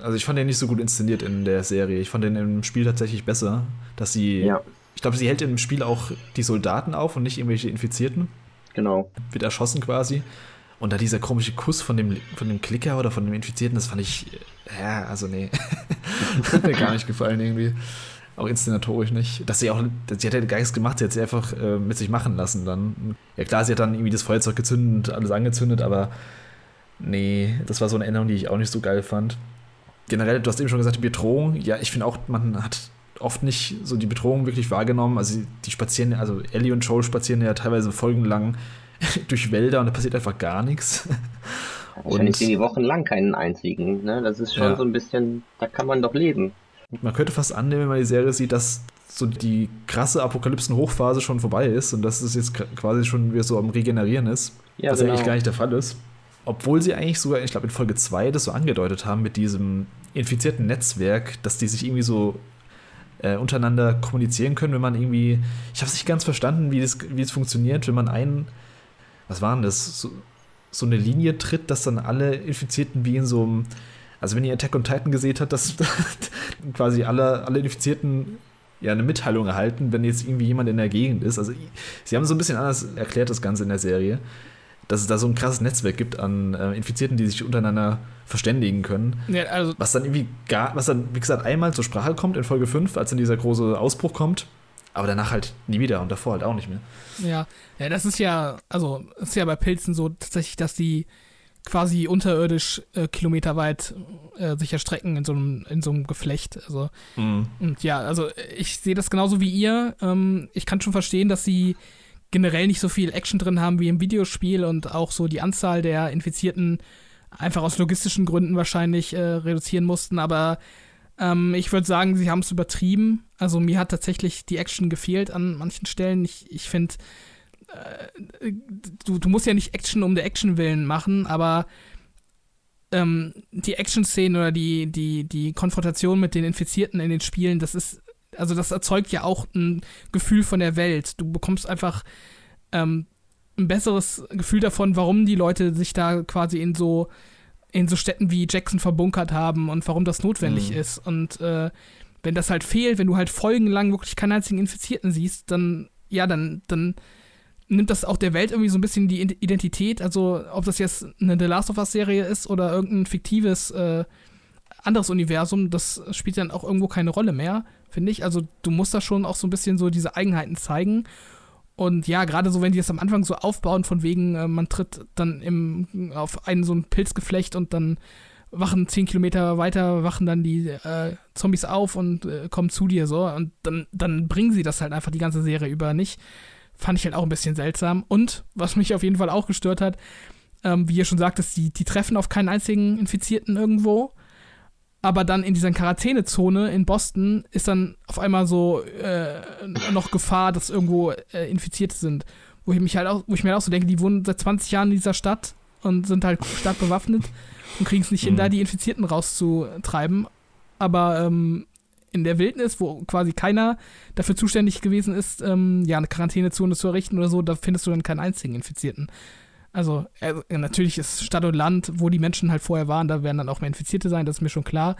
A: Also ich fand den nicht so gut inszeniert in der Serie. Ich fand den im Spiel tatsächlich besser, dass sie. Ja. Ich glaube, sie hält im Spiel auch die Soldaten auf und nicht irgendwelche Infizierten.
C: Genau.
A: Wird erschossen quasi. Und da dieser komische Kuss von dem, von dem Klicker oder von dem Infizierten, das fand ich, ja, also nee. hat mir gar nicht gefallen irgendwie. Auch inszenatorisch nicht. Dass sie auch, sie hat ja gar nichts gemacht, sie hat sie einfach äh, mit sich machen lassen dann. Ja klar, sie hat dann irgendwie das Feuerzeug gezündet und alles angezündet, aber Nee, das war so eine Änderung, die ich auch nicht so geil fand. Generell, du hast eben schon gesagt, die Bedrohung. Ja, ich finde auch, man hat oft nicht so die Bedrohung wirklich wahrgenommen. Also die spazieren, also Ellie und Joel spazieren ja teilweise folgenlang durch Wälder und da passiert einfach gar nichts.
C: Wahrscheinlich sehen die wochenlang keinen einzigen. Ne? Das ist schon ja. so ein bisschen, da kann man doch leben.
A: Man könnte fast annehmen, wenn man die Serie sieht, dass so die krasse Apokalypsen-Hochphase schon vorbei ist und dass es jetzt quasi schon wieder so am Regenerieren ist. Ja, was genau. eigentlich gar nicht der Fall ist. Obwohl sie eigentlich sogar, ich glaube in Folge 2 das so angedeutet haben mit diesem infizierten Netzwerk, dass die sich irgendwie so äh, untereinander kommunizieren können, wenn man irgendwie, ich habe es nicht ganz verstanden, wie es wie funktioniert, wenn man einen, was war denn das, so, so, eine Linie tritt, dass dann alle Infizierten wie in so einem, also wenn ihr Attack on Titan gesehen habt, dass quasi alle, alle Infizierten ja eine Mitteilung erhalten, wenn jetzt irgendwie jemand in der Gegend ist. Also sie haben so ein bisschen anders erklärt das Ganze in der Serie dass es da so ein krasses Netzwerk gibt an äh, Infizierten, die sich untereinander verständigen können. Ja, also was dann irgendwie gar, was dann, wie gesagt, einmal zur Sprache kommt in Folge 5, als dann dieser große Ausbruch kommt, aber danach halt nie wieder und davor halt auch nicht mehr.
B: Ja, ja, das ist ja, also ist ja bei Pilzen so tatsächlich, dass die quasi unterirdisch äh, kilometerweit äh, sich erstrecken in so einem, in so einem Geflecht. Also, mhm. und ja, also ich sehe das genauso wie ihr. Ähm, ich kann schon verstehen, dass sie generell nicht so viel Action drin haben wie im Videospiel und auch so die Anzahl der Infizierten einfach aus logistischen Gründen wahrscheinlich äh, reduzieren mussten. Aber ähm, ich würde sagen, sie haben es übertrieben. Also mir hat tatsächlich die Action gefehlt an manchen Stellen. Ich, ich finde, äh, du, du musst ja nicht Action um der Action willen machen, aber ähm, die Action-Szenen oder die, die, die Konfrontation mit den Infizierten in den Spielen, das ist also das erzeugt ja auch ein Gefühl von der Welt. Du bekommst einfach ähm, ein besseres Gefühl davon, warum die Leute sich da quasi in so in so Städten wie Jackson verbunkert haben und warum das notwendig mhm. ist. Und äh, wenn das halt fehlt, wenn du halt folgenlang wirklich keinen einzigen Infizierten siehst, dann, ja, dann, dann nimmt das auch der Welt irgendwie so ein bisschen die Identität. Also, ob das jetzt eine The Last of Us-Serie ist oder irgendein fiktives äh, anderes Universum, das spielt dann auch irgendwo keine Rolle mehr, finde ich. Also du musst da schon auch so ein bisschen so diese Eigenheiten zeigen. Und ja, gerade so, wenn die das am Anfang so aufbauen, von wegen, äh, man tritt dann im, auf einen so ein Pilzgeflecht und dann wachen zehn Kilometer weiter, wachen dann die äh, Zombies auf und äh, kommen zu dir so. Und dann, dann bringen sie das halt einfach die ganze Serie über nicht. Fand ich halt auch ein bisschen seltsam. Und was mich auf jeden Fall auch gestört hat, ähm, wie ihr schon sagtest, die, die treffen auf keinen einzigen Infizierten irgendwo aber dann in dieser Quarantänezone in Boston ist dann auf einmal so äh, noch Gefahr, dass irgendwo äh, Infizierte sind. Wo ich mich halt auch, wo ich mir halt auch so denke, die wohnen seit 20 Jahren in dieser Stadt und sind halt stark bewaffnet und kriegen es nicht hin, mhm. da die Infizierten rauszutreiben. Aber ähm, in der Wildnis, wo quasi keiner dafür zuständig gewesen ist, ähm, ja, eine Quarantänezone zu errichten oder so, da findest du dann keinen einzigen Infizierten. Also, äh, natürlich ist Stadt und Land, wo die Menschen halt vorher waren, da werden dann auch mehr Infizierte sein, das ist mir schon klar.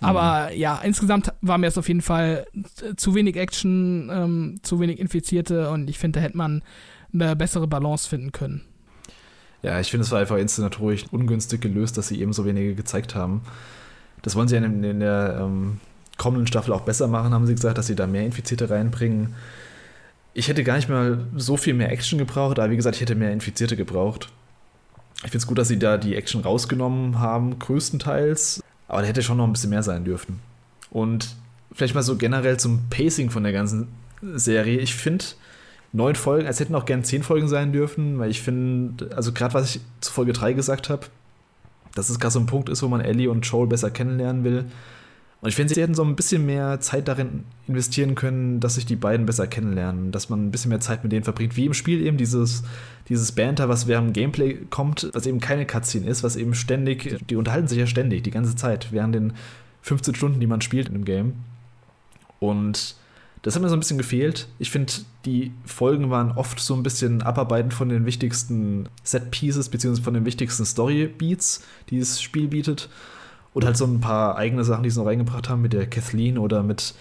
B: Aber mhm. ja, insgesamt war mir es auf jeden Fall zu wenig Action, ähm, zu wenig Infizierte und ich finde, da hätte man eine bessere Balance finden können.
A: Ja, ich finde, es war einfach inszenatorisch ungünstig gelöst, dass sie eben so wenige gezeigt haben. Das wollen sie ja in, in der ähm, kommenden Staffel auch besser machen, haben sie gesagt, dass sie da mehr Infizierte reinbringen ich hätte gar nicht mal so viel mehr Action gebraucht, aber wie gesagt, ich hätte mehr Infizierte gebraucht. Ich finde es gut, dass sie da die Action rausgenommen haben, größtenteils. Aber da hätte schon noch ein bisschen mehr sein dürfen. Und vielleicht mal so generell zum Pacing von der ganzen Serie. Ich finde neun Folgen, als hätten auch gern zehn Folgen sein dürfen, weil ich finde, also gerade was ich zu Folge 3 gesagt habe, dass es gerade so ein Punkt ist, wo man Ellie und Joel besser kennenlernen will. Und ich finde, sie hätten so ein bisschen mehr Zeit darin investieren können, dass sich die beiden besser kennenlernen, dass man ein bisschen mehr Zeit mit denen verbringt. Wie im Spiel eben dieses, dieses Banter, was während Gameplay kommt, was eben keine Cutscene ist, was eben ständig, die unterhalten sich ja ständig, die ganze Zeit, während den 15 Stunden, die man spielt in dem Game. Und das hat mir so ein bisschen gefehlt. Ich finde, die Folgen waren oft so ein bisschen abarbeitend von den wichtigsten Set-Pieces, beziehungsweise von den wichtigsten Story-Beats, die das Spiel bietet. Und halt so ein paar eigene Sachen, die sie noch reingebracht haben mit der Kathleen oder mit,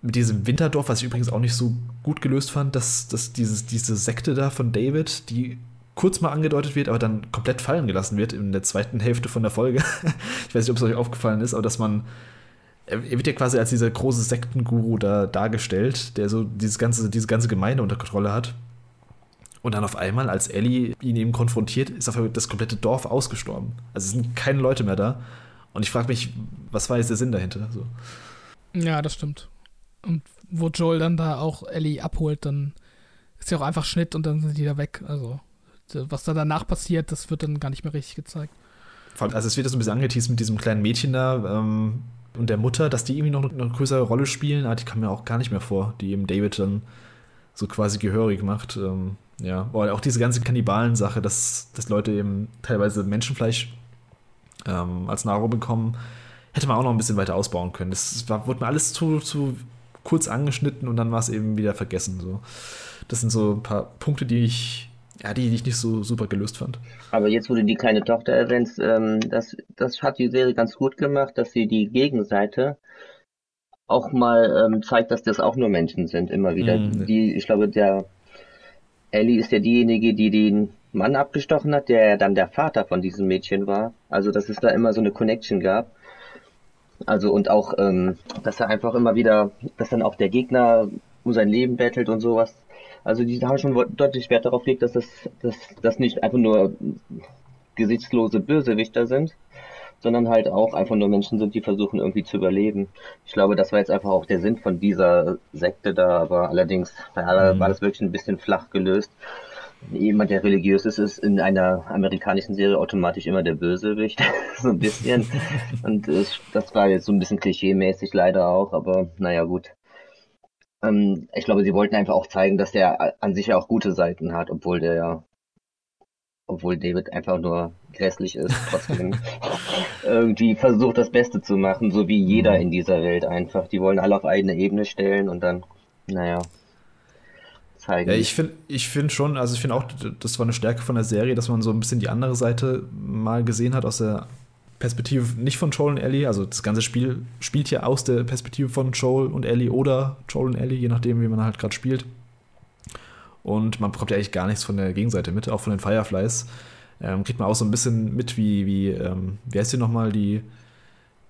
A: mit diesem Winterdorf, was ich übrigens auch nicht so gut gelöst fand, dass, dass dieses, diese Sekte da von David, die kurz mal angedeutet wird, aber dann komplett fallen gelassen wird in der zweiten Hälfte von der Folge. ich weiß nicht, ob es euch aufgefallen ist, aber dass man. Er wird ja quasi als dieser große Sektenguru da dargestellt, der so dieses ganze, diese ganze Gemeinde unter Kontrolle hat. Und dann auf einmal, als Ellie ihn eben konfrontiert, ist auf einmal das komplette Dorf ausgestorben. Also es sind keine Leute mehr da. Und ich frage mich, was war jetzt der Sinn dahinter? So.
B: Ja, das stimmt. Und wo Joel dann da auch Ellie abholt, dann ist ja auch einfach Schnitt und dann sind die da weg. Also, was da danach passiert, das wird dann gar nicht mehr richtig gezeigt.
A: Also, es wird so ein bisschen angeteased mit diesem kleinen Mädchen da ähm, und der Mutter, dass die irgendwie noch eine größere Rolle spielen. Ah, die kam mir auch gar nicht mehr vor, die eben David dann so quasi gehörig macht. Ähm, ja, oder auch diese ganze Kannibalen-Sache, dass, dass Leute eben teilweise Menschenfleisch ähm, als Nahrung bekommen, hätte man auch noch ein bisschen weiter ausbauen können. Das war, wurde mir alles zu, zu kurz angeschnitten und dann war es eben wieder vergessen. So. Das sind so ein paar Punkte, die ich, ja, die, die ich nicht so super gelöst fand.
C: Aber jetzt, wo du die kleine Tochter erwähnst, ähm, das, das hat die Serie ganz gut gemacht, dass sie die Gegenseite auch mal ähm, zeigt, dass das auch nur Menschen sind, immer wieder. Mm. Die, ich glaube, der Ellie ist ja diejenige, die den Mann abgestochen hat, der dann der Vater von diesem Mädchen war. Also, dass es da immer so eine Connection gab. Also, und auch, ähm, dass er einfach immer wieder, dass dann auch der Gegner um sein Leben bettelt und sowas. Also, die haben schon deutlich Wert darauf gelegt, dass das, dass das nicht einfach nur gesichtslose Bösewichter sind, sondern halt auch einfach nur Menschen sind, die versuchen irgendwie zu überleben. Ich glaube, das war jetzt einfach auch der Sinn von dieser Sekte da, aber allerdings war, mhm. war das wirklich ein bisschen flach gelöst jemand, der religiös ist, ist in einer amerikanischen Serie automatisch immer der Bösewicht. so ein bisschen. Und es, das war jetzt so ein bisschen klischee-mäßig leider auch, aber naja, gut. Ähm, ich glaube, sie wollten einfach auch zeigen, dass der an sich ja auch gute Seiten hat, obwohl der ja, obwohl David einfach nur grässlich ist, trotzdem irgendwie versucht, das Beste zu machen, so wie jeder mhm. in dieser Welt einfach. Die wollen alle auf eigene Ebene stellen und dann, naja
A: zeigen. Ja, ich finde ich find schon, also ich finde auch, das war eine Stärke von der Serie, dass man so ein bisschen die andere Seite mal gesehen hat aus der Perspektive nicht von Joel und Ellie. Also das ganze Spiel spielt ja aus der Perspektive von Joel und Ellie oder Joel und Ellie, je nachdem, wie man halt gerade spielt. Und man bekommt ja eigentlich gar nichts von der Gegenseite mit, auch von den Fireflies. Ähm, kriegt man auch so ein bisschen mit, wie, wie ähm, wer ist hier nochmal, die,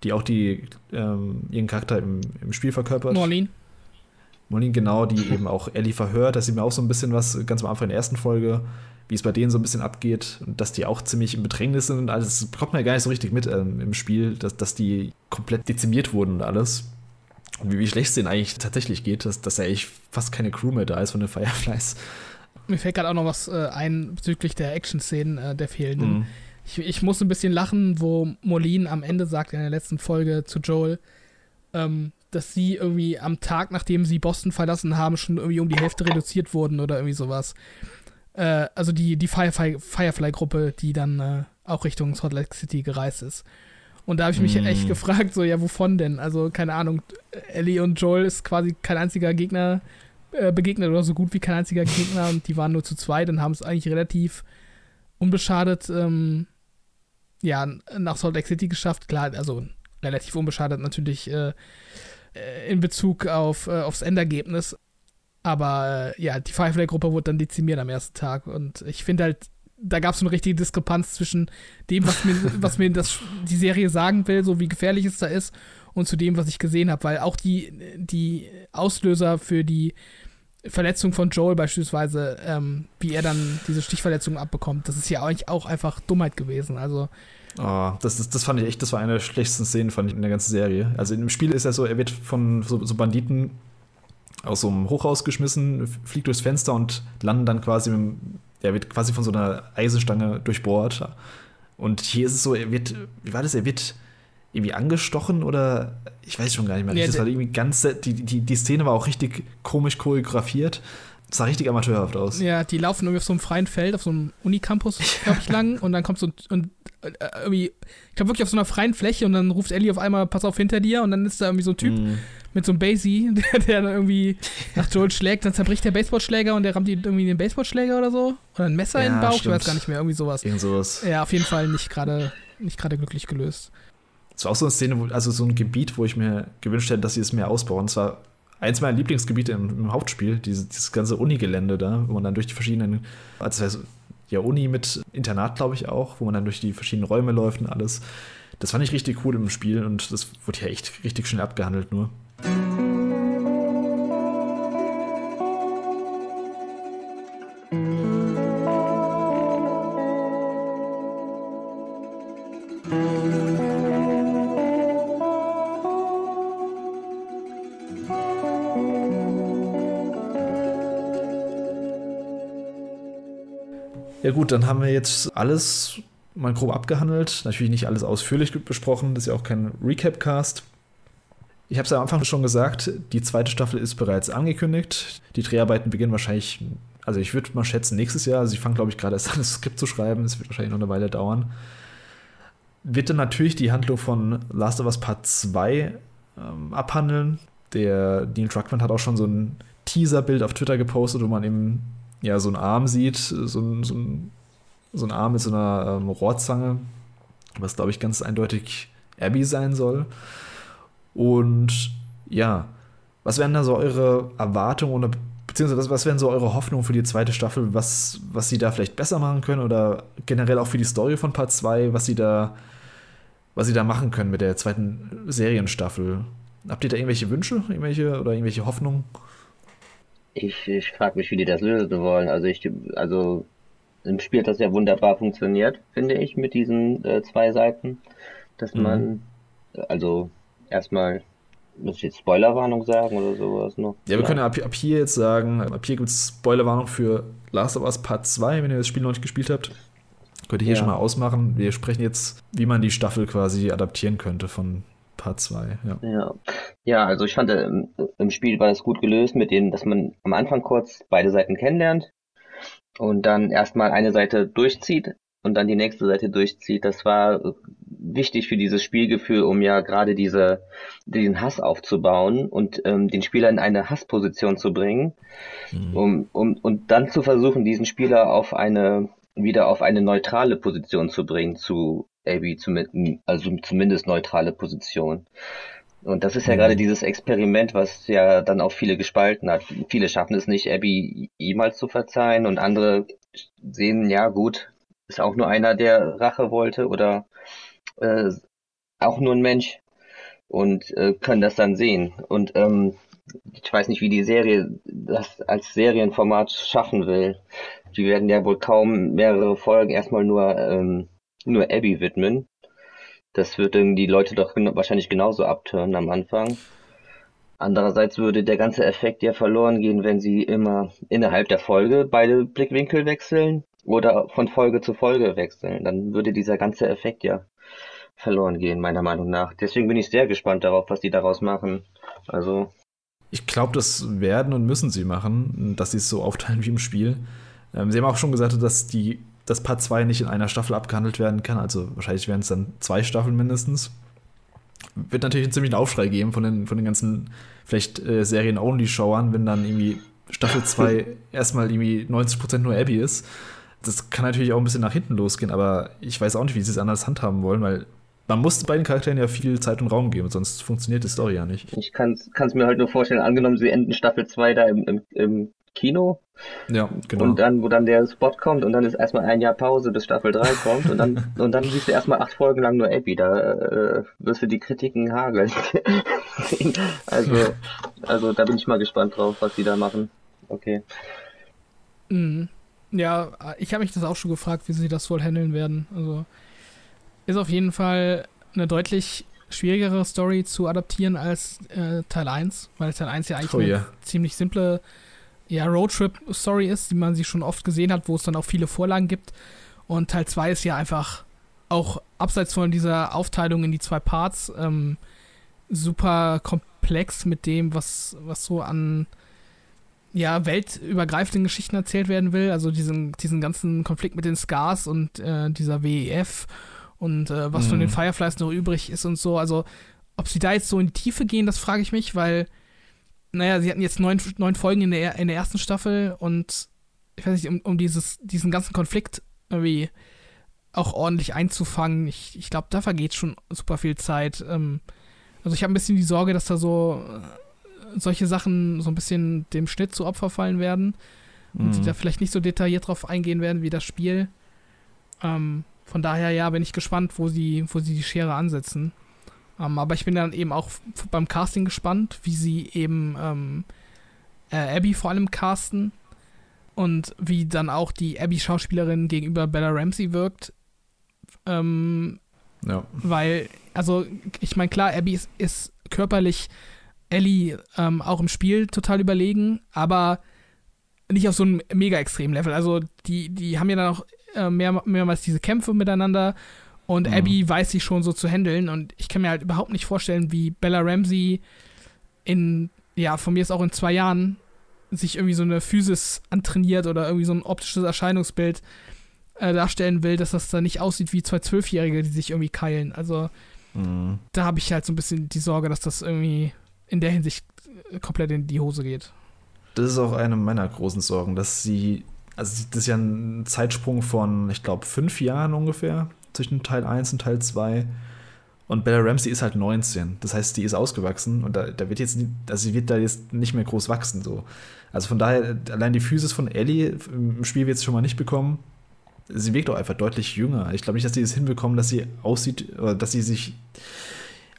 A: die auch die, ähm, ihren Charakter im, im Spiel verkörpert?
B: Norlin.
A: Molin, genau, die eben auch Ellie verhört. Da sieht man auch so ein bisschen was, ganz am Anfang in der ersten Folge, wie es bei denen so ein bisschen abgeht und dass die auch ziemlich im Bedrängnis sind und alles. Das bekommt man ja gar nicht so richtig mit ähm, im Spiel, dass, dass die komplett dezimiert wurden und alles. Und wie, wie schlecht es denen eigentlich tatsächlich geht, dass, dass ja eigentlich fast keine Crew mehr da ist von den Fireflies.
B: Mir fällt gerade auch noch was äh, ein bezüglich der Action-Szenen äh, der fehlenden. Mhm. Ich, ich muss ein bisschen lachen, wo Molin am Ende sagt in der letzten Folge zu Joel, ähm, dass sie irgendwie am Tag, nachdem sie Boston verlassen haben, schon irgendwie um die Hälfte reduziert wurden oder irgendwie sowas. Äh, also die, die Firefly-Gruppe, die dann äh, auch Richtung Salt Lake City gereist ist. Und da habe ich mich mm. echt gefragt, so, ja, wovon denn? Also, keine Ahnung, Ellie und Joel ist quasi kein einziger Gegner äh, begegnet oder so gut wie kein einziger Gegner und die waren nur zu zweit und haben es eigentlich relativ unbeschadet, ähm, ja, nach Salt Lake City geschafft. Klar, also relativ unbeschadet natürlich äh, äh, in Bezug auf, äh, aufs Endergebnis. Aber äh, ja, die Firefly-Gruppe wurde dann dezimiert am ersten Tag. Und ich finde halt, da gab es eine richtige Diskrepanz zwischen dem, was mir, was mir das, die Serie sagen will, so wie gefährlich es da ist, und zu dem, was ich gesehen habe. Weil auch die, die Auslöser für die Verletzung von Joel beispielsweise, ähm, wie er dann diese Stichverletzung abbekommt, das ist ja eigentlich auch einfach Dummheit gewesen. Also
A: Oh, das, das, das fand ich echt, das war eine der schlechtesten Szenen fand ich in der ganzen Serie. Also im Spiel ist er so, er wird von so, so Banditen aus so einem Hochhaus geschmissen, fliegt durchs Fenster und landet dann quasi, mit, er wird quasi von so einer Eisenstange durchbohrt. Und hier ist es so, er wird, wie war das, er wird irgendwie angestochen oder ich weiß schon gar nicht mehr. Ja, das war irgendwie ganz, die, die, die Szene war auch richtig komisch choreografiert. Das sah richtig amateurhaft aus.
B: Ja, die laufen irgendwie auf so einem freien Feld, auf so einem Unicampus, glaube ich, lang. Und dann kommt so und äh, irgendwie, ich glaube wirklich auf so einer freien Fläche und dann ruft Ellie auf einmal, pass auf hinter dir. Und dann ist da irgendwie so ein Typ mm. mit so einem Basie, der, der dann irgendwie nach Joel schlägt. Dann zerbricht der Baseballschläger und der rammt irgendwie den Baseballschläger oder so. Oder ein Messer ja, in den Bauch, stimmt. ich weiß gar nicht mehr, irgendwie sowas.
A: Irgend sowas.
B: Ja, auf jeden Fall nicht gerade nicht glücklich gelöst.
A: Es war auch so eine Szene, wo, also so ein Gebiet, wo ich mir gewünscht hätte, dass sie es mehr ausbauen. Und zwar eins meiner Lieblingsgebiete im, im Hauptspiel, dieses, dieses ganze Unigelände da, wo man dann durch die verschiedenen, also das ja, Uni mit Internat, glaube ich auch, wo man dann durch die verschiedenen Räume läuft und alles. Das fand ich richtig cool im Spiel und das wurde ja echt richtig schnell abgehandelt nur. Ja gut, dann haben wir jetzt alles mal grob abgehandelt. Natürlich nicht alles ausführlich besprochen, das ist ja auch kein Recap-Cast. Ich habe es am Anfang schon gesagt, die zweite Staffel ist bereits angekündigt. Die Dreharbeiten beginnen wahrscheinlich, also ich würde mal schätzen, nächstes Jahr. Also ich fange, glaube ich, gerade erst an, das Skript zu schreiben. Es wird wahrscheinlich noch eine Weile dauern. Wird dann natürlich die Handlung von Last of Us Part 2 ähm, abhandeln. Der Dean Truckman hat auch schon so ein Teaser-Bild auf Twitter gepostet, wo man eben ja so einen Arm sieht, so ein, so ein, so ein Arm mit so einer ähm, Rohrzange, was glaube ich ganz eindeutig Abby sein soll. Und ja, was wären da so eure Erwartungen oder beziehungsweise was, wären so eure Hoffnungen für die zweite Staffel, was, was sie da vielleicht besser machen können oder generell auch für die Story von Part 2, was sie da, was sie da machen können mit der zweiten Serienstaffel? Habt ihr da irgendwelche Wünsche, irgendwelche oder irgendwelche Hoffnungen?
C: Ich, ich frage mich, wie die das lösen wollen. Also ich, also im Spiel hat das ja wunderbar funktioniert, finde ich, mit diesen äh, zwei Seiten, dass mhm. man, also erstmal, muss ich jetzt Spoilerwarnung sagen oder sowas noch?
A: Ja, wir ja. können ab, ab hier jetzt sagen, ab hier gibt es Spoilerwarnung für Last of Us Part 2, wenn ihr das Spiel noch nicht gespielt habt. Könnt ihr hier ja. schon mal ausmachen. Wir sprechen jetzt, wie man die Staffel quasi adaptieren könnte von Part 2, ja.
C: ja. Ja, also ich fand im, im Spiel war das gut gelöst mit dem, dass man am Anfang kurz beide Seiten kennenlernt und dann erstmal eine Seite durchzieht und dann die nächste Seite durchzieht. Das war wichtig für dieses Spielgefühl, um ja gerade diese, diesen Hass aufzubauen und ähm, den Spieler in eine Hassposition zu bringen, mhm. um, um, und dann zu versuchen, diesen Spieler auf eine, wieder auf eine neutrale Position zu bringen zu Abby, also zumindest neutrale Position. Und das ist ja mhm. gerade dieses Experiment, was ja dann auch viele gespalten hat. Viele schaffen es nicht, Abby jemals zu verzeihen und andere sehen, ja gut, ist auch nur einer, der Rache wollte oder äh, auch nur ein Mensch und äh, können das dann sehen. Und ähm, ich weiß nicht, wie die Serie das als Serienformat schaffen will. Die werden ja wohl kaum mehrere Folgen erstmal nur ähm, nur Abby widmen. Das würde die Leute doch wahrscheinlich genauso abtören am Anfang. Andererseits würde der ganze Effekt ja verloren gehen, wenn sie immer innerhalb der Folge beide Blickwinkel wechseln oder von Folge zu Folge wechseln. Dann würde dieser ganze Effekt ja verloren gehen, meiner Meinung nach. Deswegen bin ich sehr gespannt darauf, was die daraus machen. Also.
A: Ich glaube, das werden und müssen sie machen, dass sie es so aufteilen wie im Spiel. Ähm, sie haben auch schon gesagt, dass die dass Part 2 nicht in einer Staffel abgehandelt werden kann. Also wahrscheinlich werden es dann zwei Staffeln mindestens. Wird natürlich einen ziemlichen Aufschrei geben von den, von den ganzen vielleicht äh, Serien-Only-Schauern, wenn dann irgendwie Staffel 2 erstmal irgendwie 90% nur Abby ist. Das kann natürlich auch ein bisschen nach hinten losgehen, aber ich weiß auch nicht, wie sie es anders handhaben wollen, weil man muss beiden Charakteren ja viel Zeit und Raum geben, sonst funktioniert die Story ja nicht.
C: Ich kann es mir halt nur vorstellen, angenommen, sie enden Staffel 2 da im, im, im Kino.
A: Ja, genau.
C: Und dann, wo dann der Spot kommt und dann ist erstmal ein Jahr Pause, bis Staffel 3 kommt und dann, und dann siehst du erstmal acht Folgen lang nur Abby. Da äh, wirst du die Kritiken hageln. also, also da bin ich mal gespannt drauf, was die da machen. Okay.
B: Mhm. Ja, ich habe mich das auch schon gefragt, wie sie das wohl handeln werden. Also ist auf jeden Fall eine deutlich schwierigere Story zu adaptieren als äh, Teil 1, weil Teil 1 ja eigentlich oh, eine yeah. ziemlich simple ja, Roadtrip-Story ist, die man sich schon oft gesehen hat, wo es dann auch viele Vorlagen gibt. Und Teil 2 ist ja einfach auch abseits von dieser Aufteilung in die zwei Parts ähm, super komplex mit dem, was, was so an ja, weltübergreifenden Geschichten erzählt werden will. Also diesen, diesen ganzen Konflikt mit den Scars und äh, dieser WEF und äh, was mhm. von den Fireflies noch übrig ist und so. Also, ob sie da jetzt so in die Tiefe gehen, das frage ich mich, weil naja, sie hatten jetzt neun, neun Folgen in der, in der ersten Staffel und ich weiß nicht, um, um dieses, diesen ganzen Konflikt irgendwie auch ordentlich einzufangen, ich, ich glaube, da vergeht schon super viel Zeit. Ähm, also ich habe ein bisschen die Sorge, dass da so äh, solche Sachen so ein bisschen dem Schnitt zu Opfer fallen werden und mhm. sie da vielleicht nicht so detailliert drauf eingehen werden wie das Spiel. Ähm, von daher, ja, bin ich gespannt, wo sie, wo sie die Schere ansetzen. Ähm, aber ich bin dann eben auch beim Casting gespannt, wie sie eben ähm, äh, Abby vor allem casten und wie dann auch die Abby-Schauspielerin gegenüber Bella Ramsey wirkt. Ähm, ja. Weil, also, ich meine, klar, Abby ist, ist körperlich Ellie ähm, auch im Spiel total überlegen, aber nicht auf so einem mega extremen Level. Also die, die haben ja dann auch äh, mehr, mehrmals diese Kämpfe miteinander und mhm. Abby weiß sich schon so zu handeln und ich kann mir halt überhaupt nicht vorstellen, wie Bella Ramsey in, ja, von mir ist auch in zwei Jahren sich irgendwie so eine Physis antrainiert oder irgendwie so ein optisches Erscheinungsbild äh, darstellen will, dass das da nicht aussieht wie zwei Zwölfjährige, die sich irgendwie keilen. Also mhm. da habe ich halt so ein bisschen die Sorge, dass das irgendwie in der Hinsicht komplett in die Hose geht.
A: Das ist auch eine meiner großen Sorgen, dass sie, also das ist ja ein Zeitsprung von, ich glaube, fünf Jahren ungefähr zwischen Teil 1 und Teil 2. Und Bella Ramsey ist halt 19. Das heißt, die ist ausgewachsen und da, da wird jetzt, also sie wird da jetzt nicht mehr groß wachsen. So. Also von daher, allein die Physis von Ellie im Spiel wird sie schon mal nicht bekommen. Sie wirkt auch einfach deutlich jünger. Ich glaube nicht, dass sie es das hinbekommen, dass sie aussieht, dass sie sich,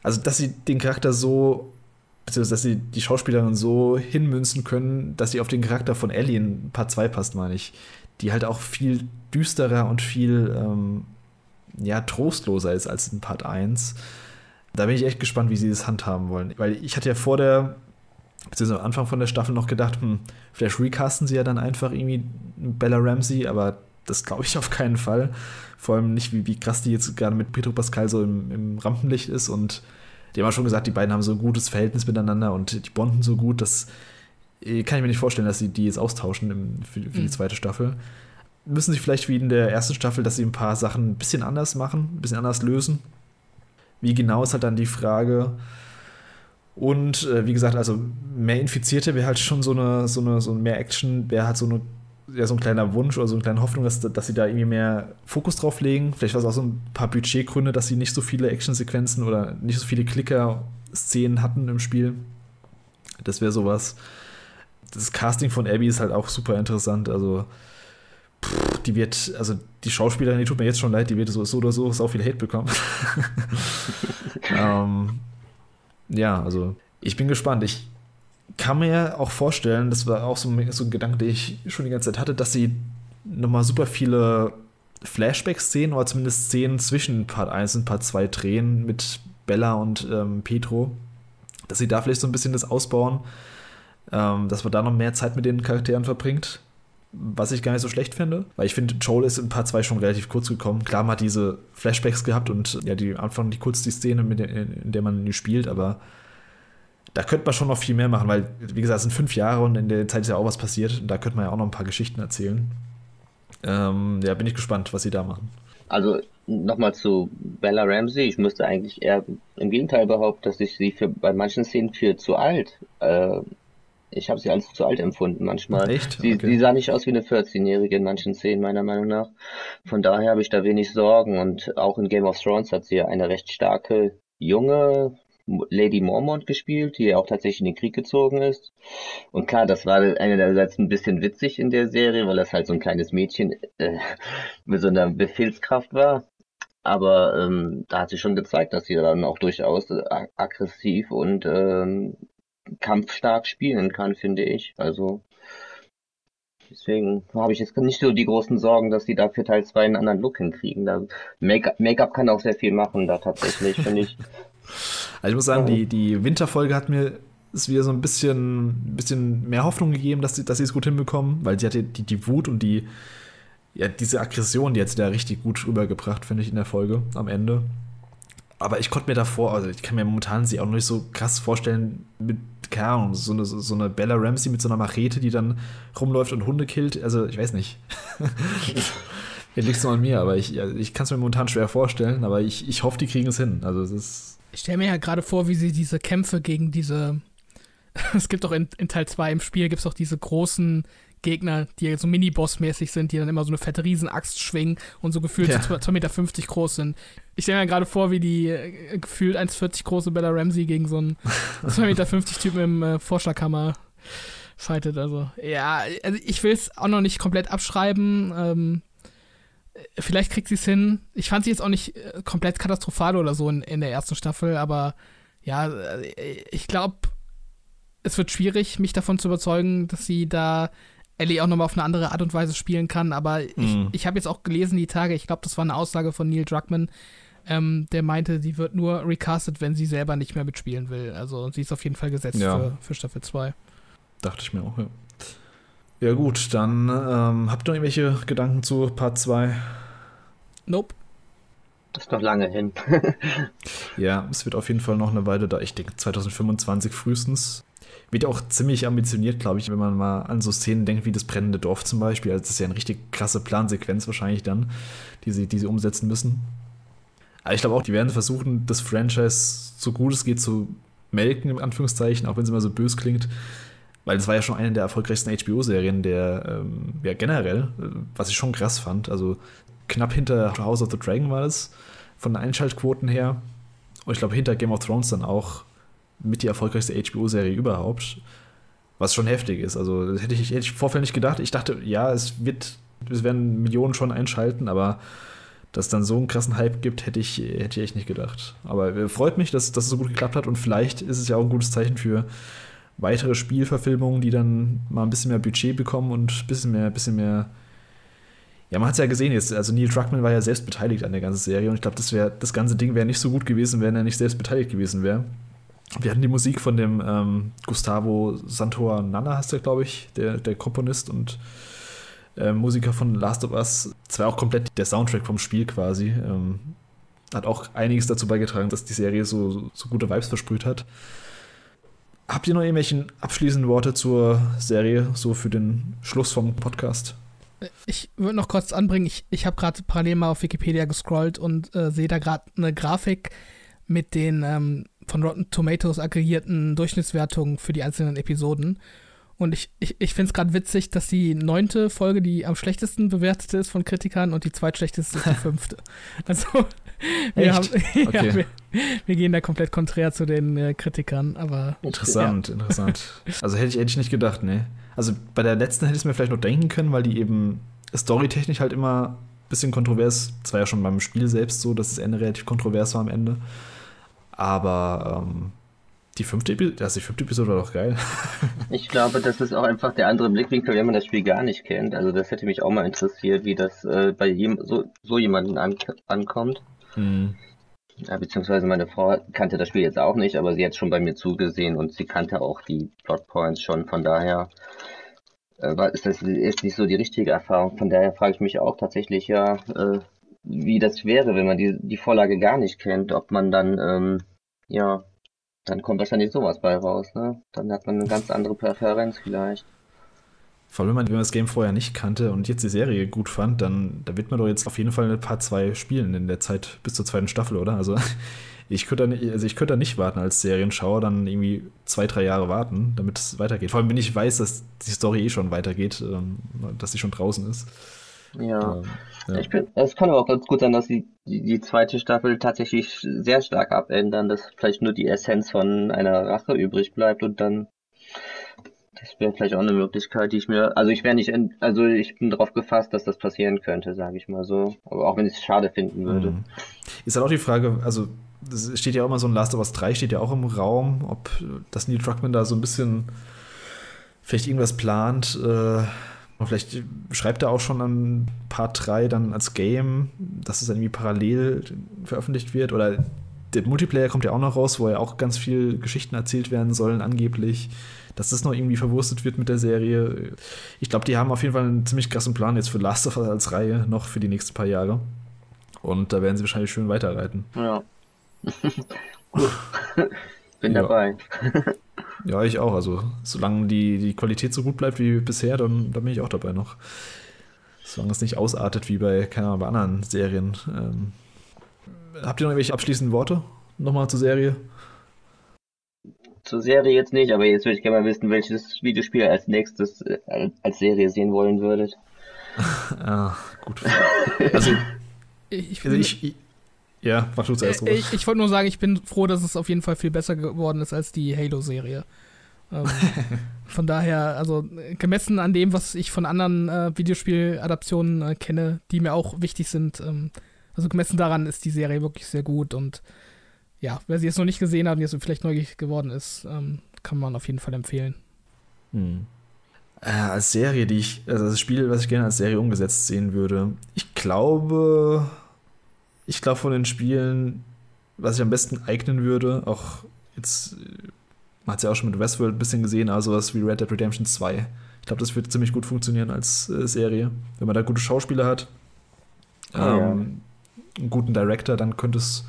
A: also dass sie den Charakter so beziehungsweise dass sie die Schauspielerin so hinmünzen können, dass sie auf den Charakter von Ellie in Part 2 passt, meine ich. Die halt auch viel düsterer und viel ähm, ja, trostloser ist als in Part 1. Da bin ich echt gespannt, wie sie das handhaben wollen. Weil ich hatte ja vor der, beziehungsweise am Anfang von der Staffel noch gedacht, hm, vielleicht recasten sie ja dann einfach irgendwie Bella Ramsey, aber das glaube ich auf keinen Fall. Vor allem nicht, wie, wie krass die jetzt gerade mit Pedro Pascal so im, im Rampenlicht ist und die haben schon gesagt, die beiden haben so ein gutes Verhältnis miteinander und die bonden so gut, dass äh, kann ich mir nicht vorstellen, dass sie die jetzt austauschen für, für mhm. die zweite Staffel. Müssen sie vielleicht wie in der ersten Staffel, dass sie ein paar Sachen ein bisschen anders machen, ein bisschen anders lösen. Wie genau ist halt dann die Frage. Und äh, wie gesagt, also mehr Infizierte wäre halt schon so eine, so eine, so mehr Action, wäre halt so eine ja, so ein kleiner Wunsch oder so eine kleine Hoffnung, dass, dass sie da irgendwie mehr Fokus drauf legen. Vielleicht war es auch so ein paar Budgetgründe, dass sie nicht so viele Actionsequenzen oder nicht so viele Klicker-Szenen hatten im Spiel. Das wäre sowas. Das Casting von Abby ist halt auch super interessant. Also, pff, die wird, also die Schauspielerin, die tut mir jetzt schon leid, die wird so, so oder so so viel Hate bekommen. ähm, ja, also ich bin gespannt. Ich, kann mir auch vorstellen, das war auch so, so ein Gedanke, den ich schon die ganze Zeit hatte, dass sie nochmal super viele Flashback-Szenen oder zumindest Szenen zwischen Part 1 und Part 2 drehen mit Bella und ähm, Petro. Dass sie da vielleicht so ein bisschen das ausbauen, ähm, dass man da noch mehr Zeit mit den Charakteren verbringt. Was ich gar nicht so schlecht finde, weil ich finde, Joel ist in Part 2 schon relativ kurz gekommen. Klar, man hat diese Flashbacks gehabt und ja, die Anfang die kurz die Szene, der, in der man spielt, aber da könnte man schon noch viel mehr machen, weil, wie gesagt, es sind fünf Jahre und in der Zeit ist ja auch was passiert. Und da könnte man ja auch noch ein paar Geschichten erzählen. Ähm, ja, bin ich gespannt, was sie da machen.
C: Also nochmal zu Bella Ramsey. Ich müsste eigentlich eher im Gegenteil behaupten, dass ich sie für bei manchen Szenen für zu alt. Äh, ich habe sie als zu alt empfunden manchmal.
A: Echt?
C: Sie, okay. sie sah nicht aus wie eine 14-Jährige in manchen Szenen, meiner Meinung nach. Von daher habe ich da wenig Sorgen. Und auch in Game of Thrones hat sie ja eine recht starke junge Lady Mormont gespielt, die ja auch tatsächlich in den Krieg gezogen ist. Und klar, das war einerseits ein bisschen witzig in der Serie, weil das halt so ein kleines Mädchen äh, mit so einer Befehlskraft war. Aber ähm, da hat sie schon gezeigt, dass sie dann auch durchaus aggressiv und ähm, kampfstark spielen kann, finde ich. Also Deswegen habe ich jetzt nicht so die großen Sorgen, dass die da für Teil 2 einen anderen Look hinkriegen. Make-up Make kann auch sehr viel machen da tatsächlich, finde ich.
A: Also ich muss sagen, die, die Winterfolge hat mir ist wieder so ein bisschen, bisschen mehr Hoffnung gegeben, dass sie, dass sie es gut hinbekommen, weil sie hatte die, die Wut und die, ja, diese Aggression, die hat sie da richtig gut rübergebracht, finde ich, in der Folge am Ende. Aber ich konnte mir davor, also ich kann mir momentan sie auch noch nicht so krass vorstellen, mit, keine Ahnung, so eine, so eine Bella Ramsey mit so einer Machete, die dann rumläuft und Hunde killt. Also ich weiß nicht. Hier liegt es nur an mir, aber ich, ich kann es mir momentan schwer vorstellen, aber ich, ich hoffe, die kriegen es hin. Also es ist
B: ich stelle mir ja gerade vor, wie sie diese Kämpfe gegen diese. es gibt doch in, in Teil 2 im Spiel gibt es doch diese großen Gegner, die so Mini-Boss-mäßig sind, die dann immer so eine fette Riesenaxt schwingen und so gefühlt ja. so 2,50 Meter groß sind. Ich stelle mir gerade vor, wie die äh, gefühlt 1,40 große Bella Ramsey gegen so einen 2,50 Meter Typen im äh, Vorschlaghammer fightet. Also, ja, also ich will es auch noch nicht komplett abschreiben. Ähm, vielleicht kriegt sie es hin. Ich fand sie jetzt auch nicht äh, komplett katastrophal oder so in, in der ersten Staffel, aber ja, äh, ich glaube, es wird schwierig, mich davon zu überzeugen, dass sie da Ellie auch nochmal auf eine andere Art und Weise spielen kann. Aber ich, mhm. ich habe jetzt auch gelesen die Tage, ich glaube, das war eine Aussage von Neil Druckmann, ähm, der meinte, sie wird nur recastet, wenn sie selber nicht mehr mitspielen will. Also sie ist auf jeden Fall gesetzt ja. für, für Staffel 2.
A: Dachte ich mir auch, ja. Ja, gut, dann ähm, habt ihr noch irgendwelche Gedanken zu Part 2?
B: Nope.
C: Ist noch lange hin.
A: ja, es wird auf jeden Fall noch eine Weile da. Ich denke 2025 frühestens. Wird auch ziemlich ambitioniert, glaube ich, wenn man mal an so Szenen denkt wie das brennende Dorf zum Beispiel. Also das ist ja eine richtig krasse Plansequenz wahrscheinlich dann, die sie, die sie umsetzen müssen. Aber ich glaube auch, die werden versuchen, das Franchise so gut es geht zu melken, in Anführungszeichen, auch wenn es immer so bös klingt. Weil das war ja schon eine der erfolgreichsten HBO-Serien, der, ähm, ja, generell, äh, was ich schon krass fand. Also knapp hinter House of the Dragon war das, von den Einschaltquoten her. Und ich glaube, hinter Game of Thrones dann auch mit die erfolgreichste HBO-Serie überhaupt. Was schon heftig ist. Also, das hätte ich, hätte ich Vorfeld nicht gedacht. Ich dachte, ja, es wird, es werden Millionen schon einschalten, aber dass es dann so einen krassen Hype gibt, hätte ich, hätte ich echt nicht gedacht. Aber äh, freut mich, dass, dass es so gut geklappt hat und vielleicht ist es ja auch ein gutes Zeichen für weitere Spielverfilmungen, die dann mal ein bisschen mehr Budget bekommen und ein bisschen mehr, bisschen mehr. Ja, man hat es ja gesehen jetzt. Also Neil Druckmann war ja selbst beteiligt an der ganzen Serie und ich glaube, das, das ganze Ding wäre nicht so gut gewesen, wenn er nicht selbst beteiligt gewesen wäre. Wir hatten die Musik von dem ähm, Gustavo Santor Nana, heißt er, glaube ich, der, der Komponist und äh, Musiker von Last of Us. Das war auch komplett der Soundtrack vom Spiel quasi. Ähm, hat auch einiges dazu beigetragen, dass die Serie so, so gute Vibes versprüht hat. Habt ihr noch irgendwelche abschließenden Worte zur Serie, so für den Schluss vom Podcast?
B: Ich würde noch kurz anbringen, ich, ich habe gerade parallel mal auf Wikipedia gescrollt und äh, sehe da gerade eine Grafik mit den ähm, von Rotten Tomatoes aggregierten Durchschnittswertungen für die einzelnen Episoden. Und ich, ich, ich finde es gerade witzig, dass die neunte Folge die am schlechtesten bewertete ist von Kritikern und die zweitschlechteste ist die fünfte. Also wir, haben, okay. ja, wir, wir, gehen da komplett konträr zu den äh, Kritikern, aber.
A: Interessant, ja. interessant. Also hätte ich, hätte ich nicht gedacht, ne. Also bei der letzten hätte ich es mir vielleicht noch denken können, weil die eben storytechnisch halt immer ein bisschen kontrovers, es war ja schon beim Spiel selbst so, dass das Ende relativ kontrovers war am Ende. Aber ähm, die fünfte Episode, also die fünfte Episode war doch geil.
C: ich glaube, das ist auch einfach der andere Blickwinkel, wenn man das Spiel gar nicht kennt. Also das hätte mich auch mal interessiert, wie das äh, bei jem, so, so jemanden an, ankommt. Mhm. Ja, beziehungsweise meine Frau kannte das Spiel jetzt auch nicht, aber sie hat schon bei mir zugesehen und sie kannte auch die Plotpoints schon. Von daher äh, ist das jetzt nicht so die richtige Erfahrung. Von daher frage ich mich auch tatsächlich ja, äh, wie das wäre, wenn man die, die Vorlage gar nicht kennt, ob man dann, ähm, ja, dann kommt wahrscheinlich sowas bei raus, ne? Dann hat man eine ganz andere Präferenz vielleicht.
A: Vor allem, wenn man, das Game vorher nicht kannte und jetzt die Serie gut fand, dann da wird man doch jetzt auf jeden Fall ein paar zwei spielen in der Zeit bis zur zweiten Staffel, oder? Also ich könnte da nicht, also ich könnte da nicht warten als Serienschauer, dann irgendwie zwei, drei Jahre warten, damit es weitergeht. Vor allem, wenn ich weiß, dass die Story eh schon weitergeht, ähm, dass sie schon draußen ist.
C: Ja. Ja. Ich bin, es kann aber auch ganz gut sein, dass die, die, die, zweite Staffel tatsächlich sehr stark abändern, dass vielleicht nur die Essenz von einer Rache übrig bleibt und dann das wäre vielleicht auch eine Möglichkeit, die ich mir, also ich wäre nicht, also ich bin darauf gefasst, dass das passieren könnte, sage ich mal so. Aber auch wenn ich es schade finden würde. Mhm.
A: Ist halt auch die Frage, also es steht ja auch immer so ein Last of Us 3 steht ja auch im Raum, ob das Neil Druckmann da so ein bisschen vielleicht irgendwas plant. Äh, vielleicht schreibt er auch schon an Part 3 dann als Game, dass es irgendwie parallel veröffentlicht wird. Oder der Multiplayer kommt ja auch noch raus, wo ja auch ganz viel Geschichten erzählt werden sollen, angeblich dass das noch irgendwie verwurstet wird mit der Serie. Ich glaube, die haben auf jeden Fall einen ziemlich krassen Plan jetzt für Last of Us als Reihe noch für die nächsten paar Jahre. Und da werden sie wahrscheinlich schön weiterreiten.
C: Ja. Gut. Bin ja. dabei.
A: ja, ich auch. Also, solange die, die Qualität so gut bleibt wie bisher, dann, dann bin ich auch dabei noch. Solange es nicht ausartet wie bei, keine Ahnung, bei anderen Serien. Ähm, habt ihr noch irgendwelche abschließenden Worte nochmal zur Serie?
C: zur Serie jetzt nicht, aber jetzt würde ich gerne mal wissen, welches Videospiel als nächstes äh, als Serie sehen wollen würdet.
A: ja, gut. Also, ich, also ich, ich ja, mach du zuerst,
B: Ich, ich wollte nur sagen, ich bin froh, dass es auf jeden Fall viel besser geworden ist als die Halo-Serie. Ähm, von daher, also gemessen an dem, was ich von anderen äh, Videospieladaptionen äh, kenne, die mir auch wichtig sind, ähm, also gemessen daran ist die Serie wirklich sehr gut und ja, wer sie jetzt noch nicht gesehen hat und jetzt vielleicht neugierig geworden ist, ähm, kann man auf jeden Fall empfehlen.
A: Hm. Äh, als Serie, die ich, also das Spiel, was ich gerne als Serie umgesetzt sehen würde, ich glaube, ich glaube von den Spielen, was ich am besten eignen würde, auch jetzt, man hat es ja auch schon mit Westworld ein bisschen gesehen, also was wie Red Dead Redemption 2. Ich glaube, das wird ziemlich gut funktionieren als äh, Serie. Wenn man da gute Schauspieler hat, ähm, ja. einen guten Director, dann könnte es,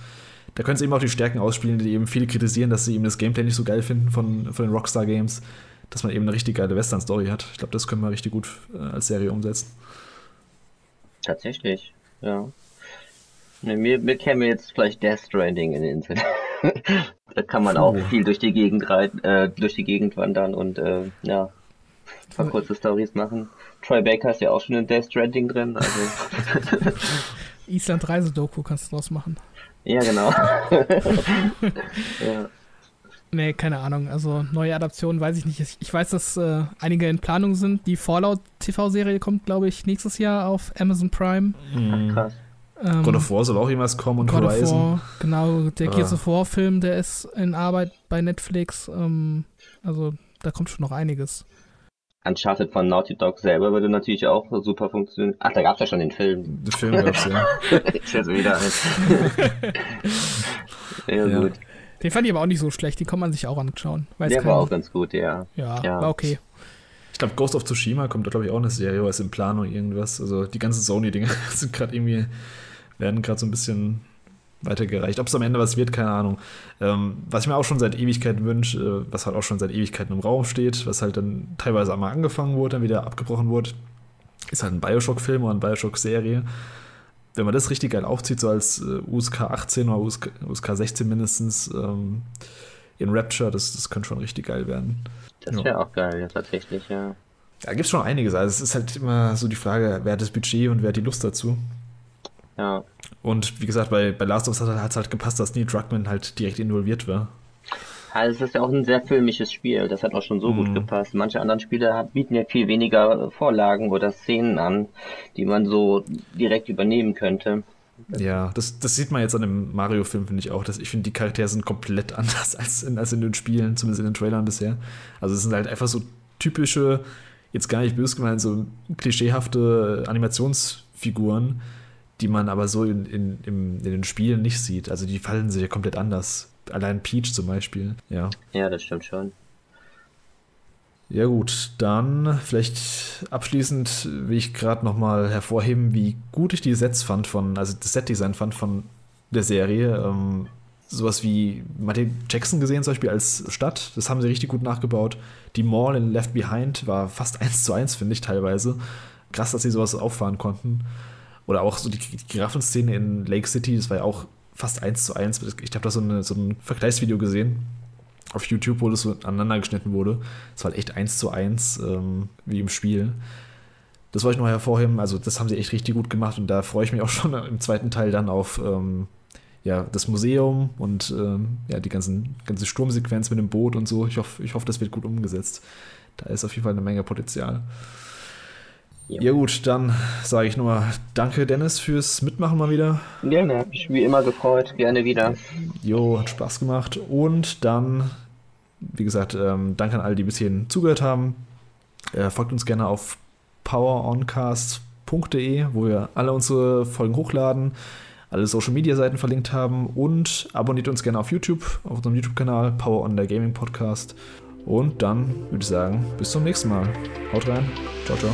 A: da können sie eben auch die Stärken ausspielen, die eben viele kritisieren, dass sie eben das Gameplay nicht so geil finden von, von den Rockstar Games, dass man eben eine richtig geile Western-Story hat. Ich glaube, das können wir richtig gut äh, als Serie umsetzen.
C: Tatsächlich, ja. Ne, mir, mir käme jetzt vielleicht Death Stranding in den Sinn. da kann man auch viel durch die Gegend reiten, äh, durch die Gegend wandern und äh, ja, ein paar kurze Stories machen. Troy Baker ist ja auch schon in Death Stranding drin, also.
B: Island Reisedoku kannst du draus machen.
C: Ja, genau.
B: ja. Nee, keine Ahnung. Also neue Adaptionen weiß ich nicht. Ich weiß, dass äh, einige in Planung sind. Die Fallout TV-Serie kommt, glaube ich, nächstes Jahr auf Amazon Prime.
A: Mhm. Krass. Ähm, God of War soll auch jemals kommen und
B: God Horizon. Of War, genau, der ah. Gears of War Film, der ist in Arbeit bei Netflix. Ähm, also da kommt schon noch einiges.
C: Uncharted von Naughty Dog selber würde natürlich auch super funktionieren. Ach, da gab es ja schon den Film.
A: Den Film gab es ja.
C: ich jetzt wieder.
B: Sehr ja. gut. Den fand ich aber auch nicht so schlecht, den kann man sich auch anschauen.
C: Weiß der war auch ganz gut, ja.
B: Ja, ja. war okay.
A: Ich glaube, Ghost of Tsushima kommt da, glaube ich, auch eine Serie, was in Planung irgendwas. Also die ganzen Sony-Dinge sind gerade irgendwie, werden gerade so ein bisschen weitergereicht. Ob es am Ende was wird, keine Ahnung. Ähm, was ich mir auch schon seit Ewigkeiten wünsche, äh, was halt auch schon seit Ewigkeiten im Raum steht, was halt dann teilweise einmal angefangen wurde, dann wieder abgebrochen wurde, ist halt ein Bioshock-Film oder eine Bioshock-Serie. Wenn man das richtig geil aufzieht, so als äh, USK 18 oder USK, USK 16 mindestens, ähm, in Rapture, das, das könnte schon richtig geil werden.
C: Das wäre ja. auch geil, ja, tatsächlich, ja.
A: Da gibt es schon einiges. Also es ist halt immer so die Frage, wer hat das Budget und wer hat die Lust dazu.
C: Ja.
A: Und wie gesagt, bei, bei Last of Us hat es halt gepasst, dass Neil Druckmann halt direkt involviert war.
C: Also es ist ja auch ein sehr filmisches Spiel, das hat auch schon so mm. gut mhm. gepasst. Manche anderen Spiele bieten ja viel weniger Vorlagen oder Szenen an, die man so direkt übernehmen könnte.
A: Ja, das, das sieht man jetzt an dem Mario-Film, finde ich auch. Dass ich finde, die Charaktere sind komplett anders als in, als in den Spielen, zumindest in den Trailern bisher. Also es sind halt einfach so typische, jetzt gar nicht böse gemeint, so klischeehafte Animationsfiguren, die man aber so in, in, in, in den Spielen nicht sieht. Also die fallen sich ja komplett anders. Allein Peach zum Beispiel, ja.
C: Ja, das stimmt schon.
A: Ja gut, dann vielleicht abschließend will ich gerade nochmal hervorheben, wie gut ich die Sets fand von, also das Setdesign fand von der Serie. Ähm, sowas wie Michael Jackson gesehen zum Beispiel als Stadt, das haben sie richtig gut nachgebaut. Die Mall in Left Behind war fast eins zu eins, finde ich teilweise. Krass, dass sie sowas auffahren konnten. Oder auch so die, die Giraffenszene in Lake City, das war ja auch fast eins zu eins. Ich habe da so, eine, so ein Vergleichsvideo gesehen auf YouTube, wo das so aneinander geschnitten wurde. Es war halt echt eins zu eins, ähm, wie im Spiel. Das wollte ich noch hervorheben. Also, das haben sie echt richtig gut gemacht und da freue ich mich auch schon im zweiten Teil dann auf ähm, ja, das Museum und ähm, ja, die ganzen, ganze Sturmsequenz mit dem Boot und so. Ich hoffe, ich hoffe, das wird gut umgesetzt. Da ist auf jeden Fall eine Menge Potenzial. Ja, ja gut, dann sage ich nur danke, Dennis, fürs Mitmachen mal wieder.
C: Gerne, hab mich wie immer gefreut. Gerne wieder.
A: Jo, hat Spaß gemacht. Und dann, wie gesagt, ähm, danke an alle, die bis hierhin zugehört haben. Äh, folgt uns gerne auf poweroncast.de, wo wir alle unsere Folgen hochladen, alle Social Media Seiten verlinkt haben und abonniert uns gerne auf YouTube, auf unserem YouTube-Kanal Power On der Gaming Podcast. Und dann würde ich sagen, bis zum nächsten Mal. Haut rein. Ciao, ciao.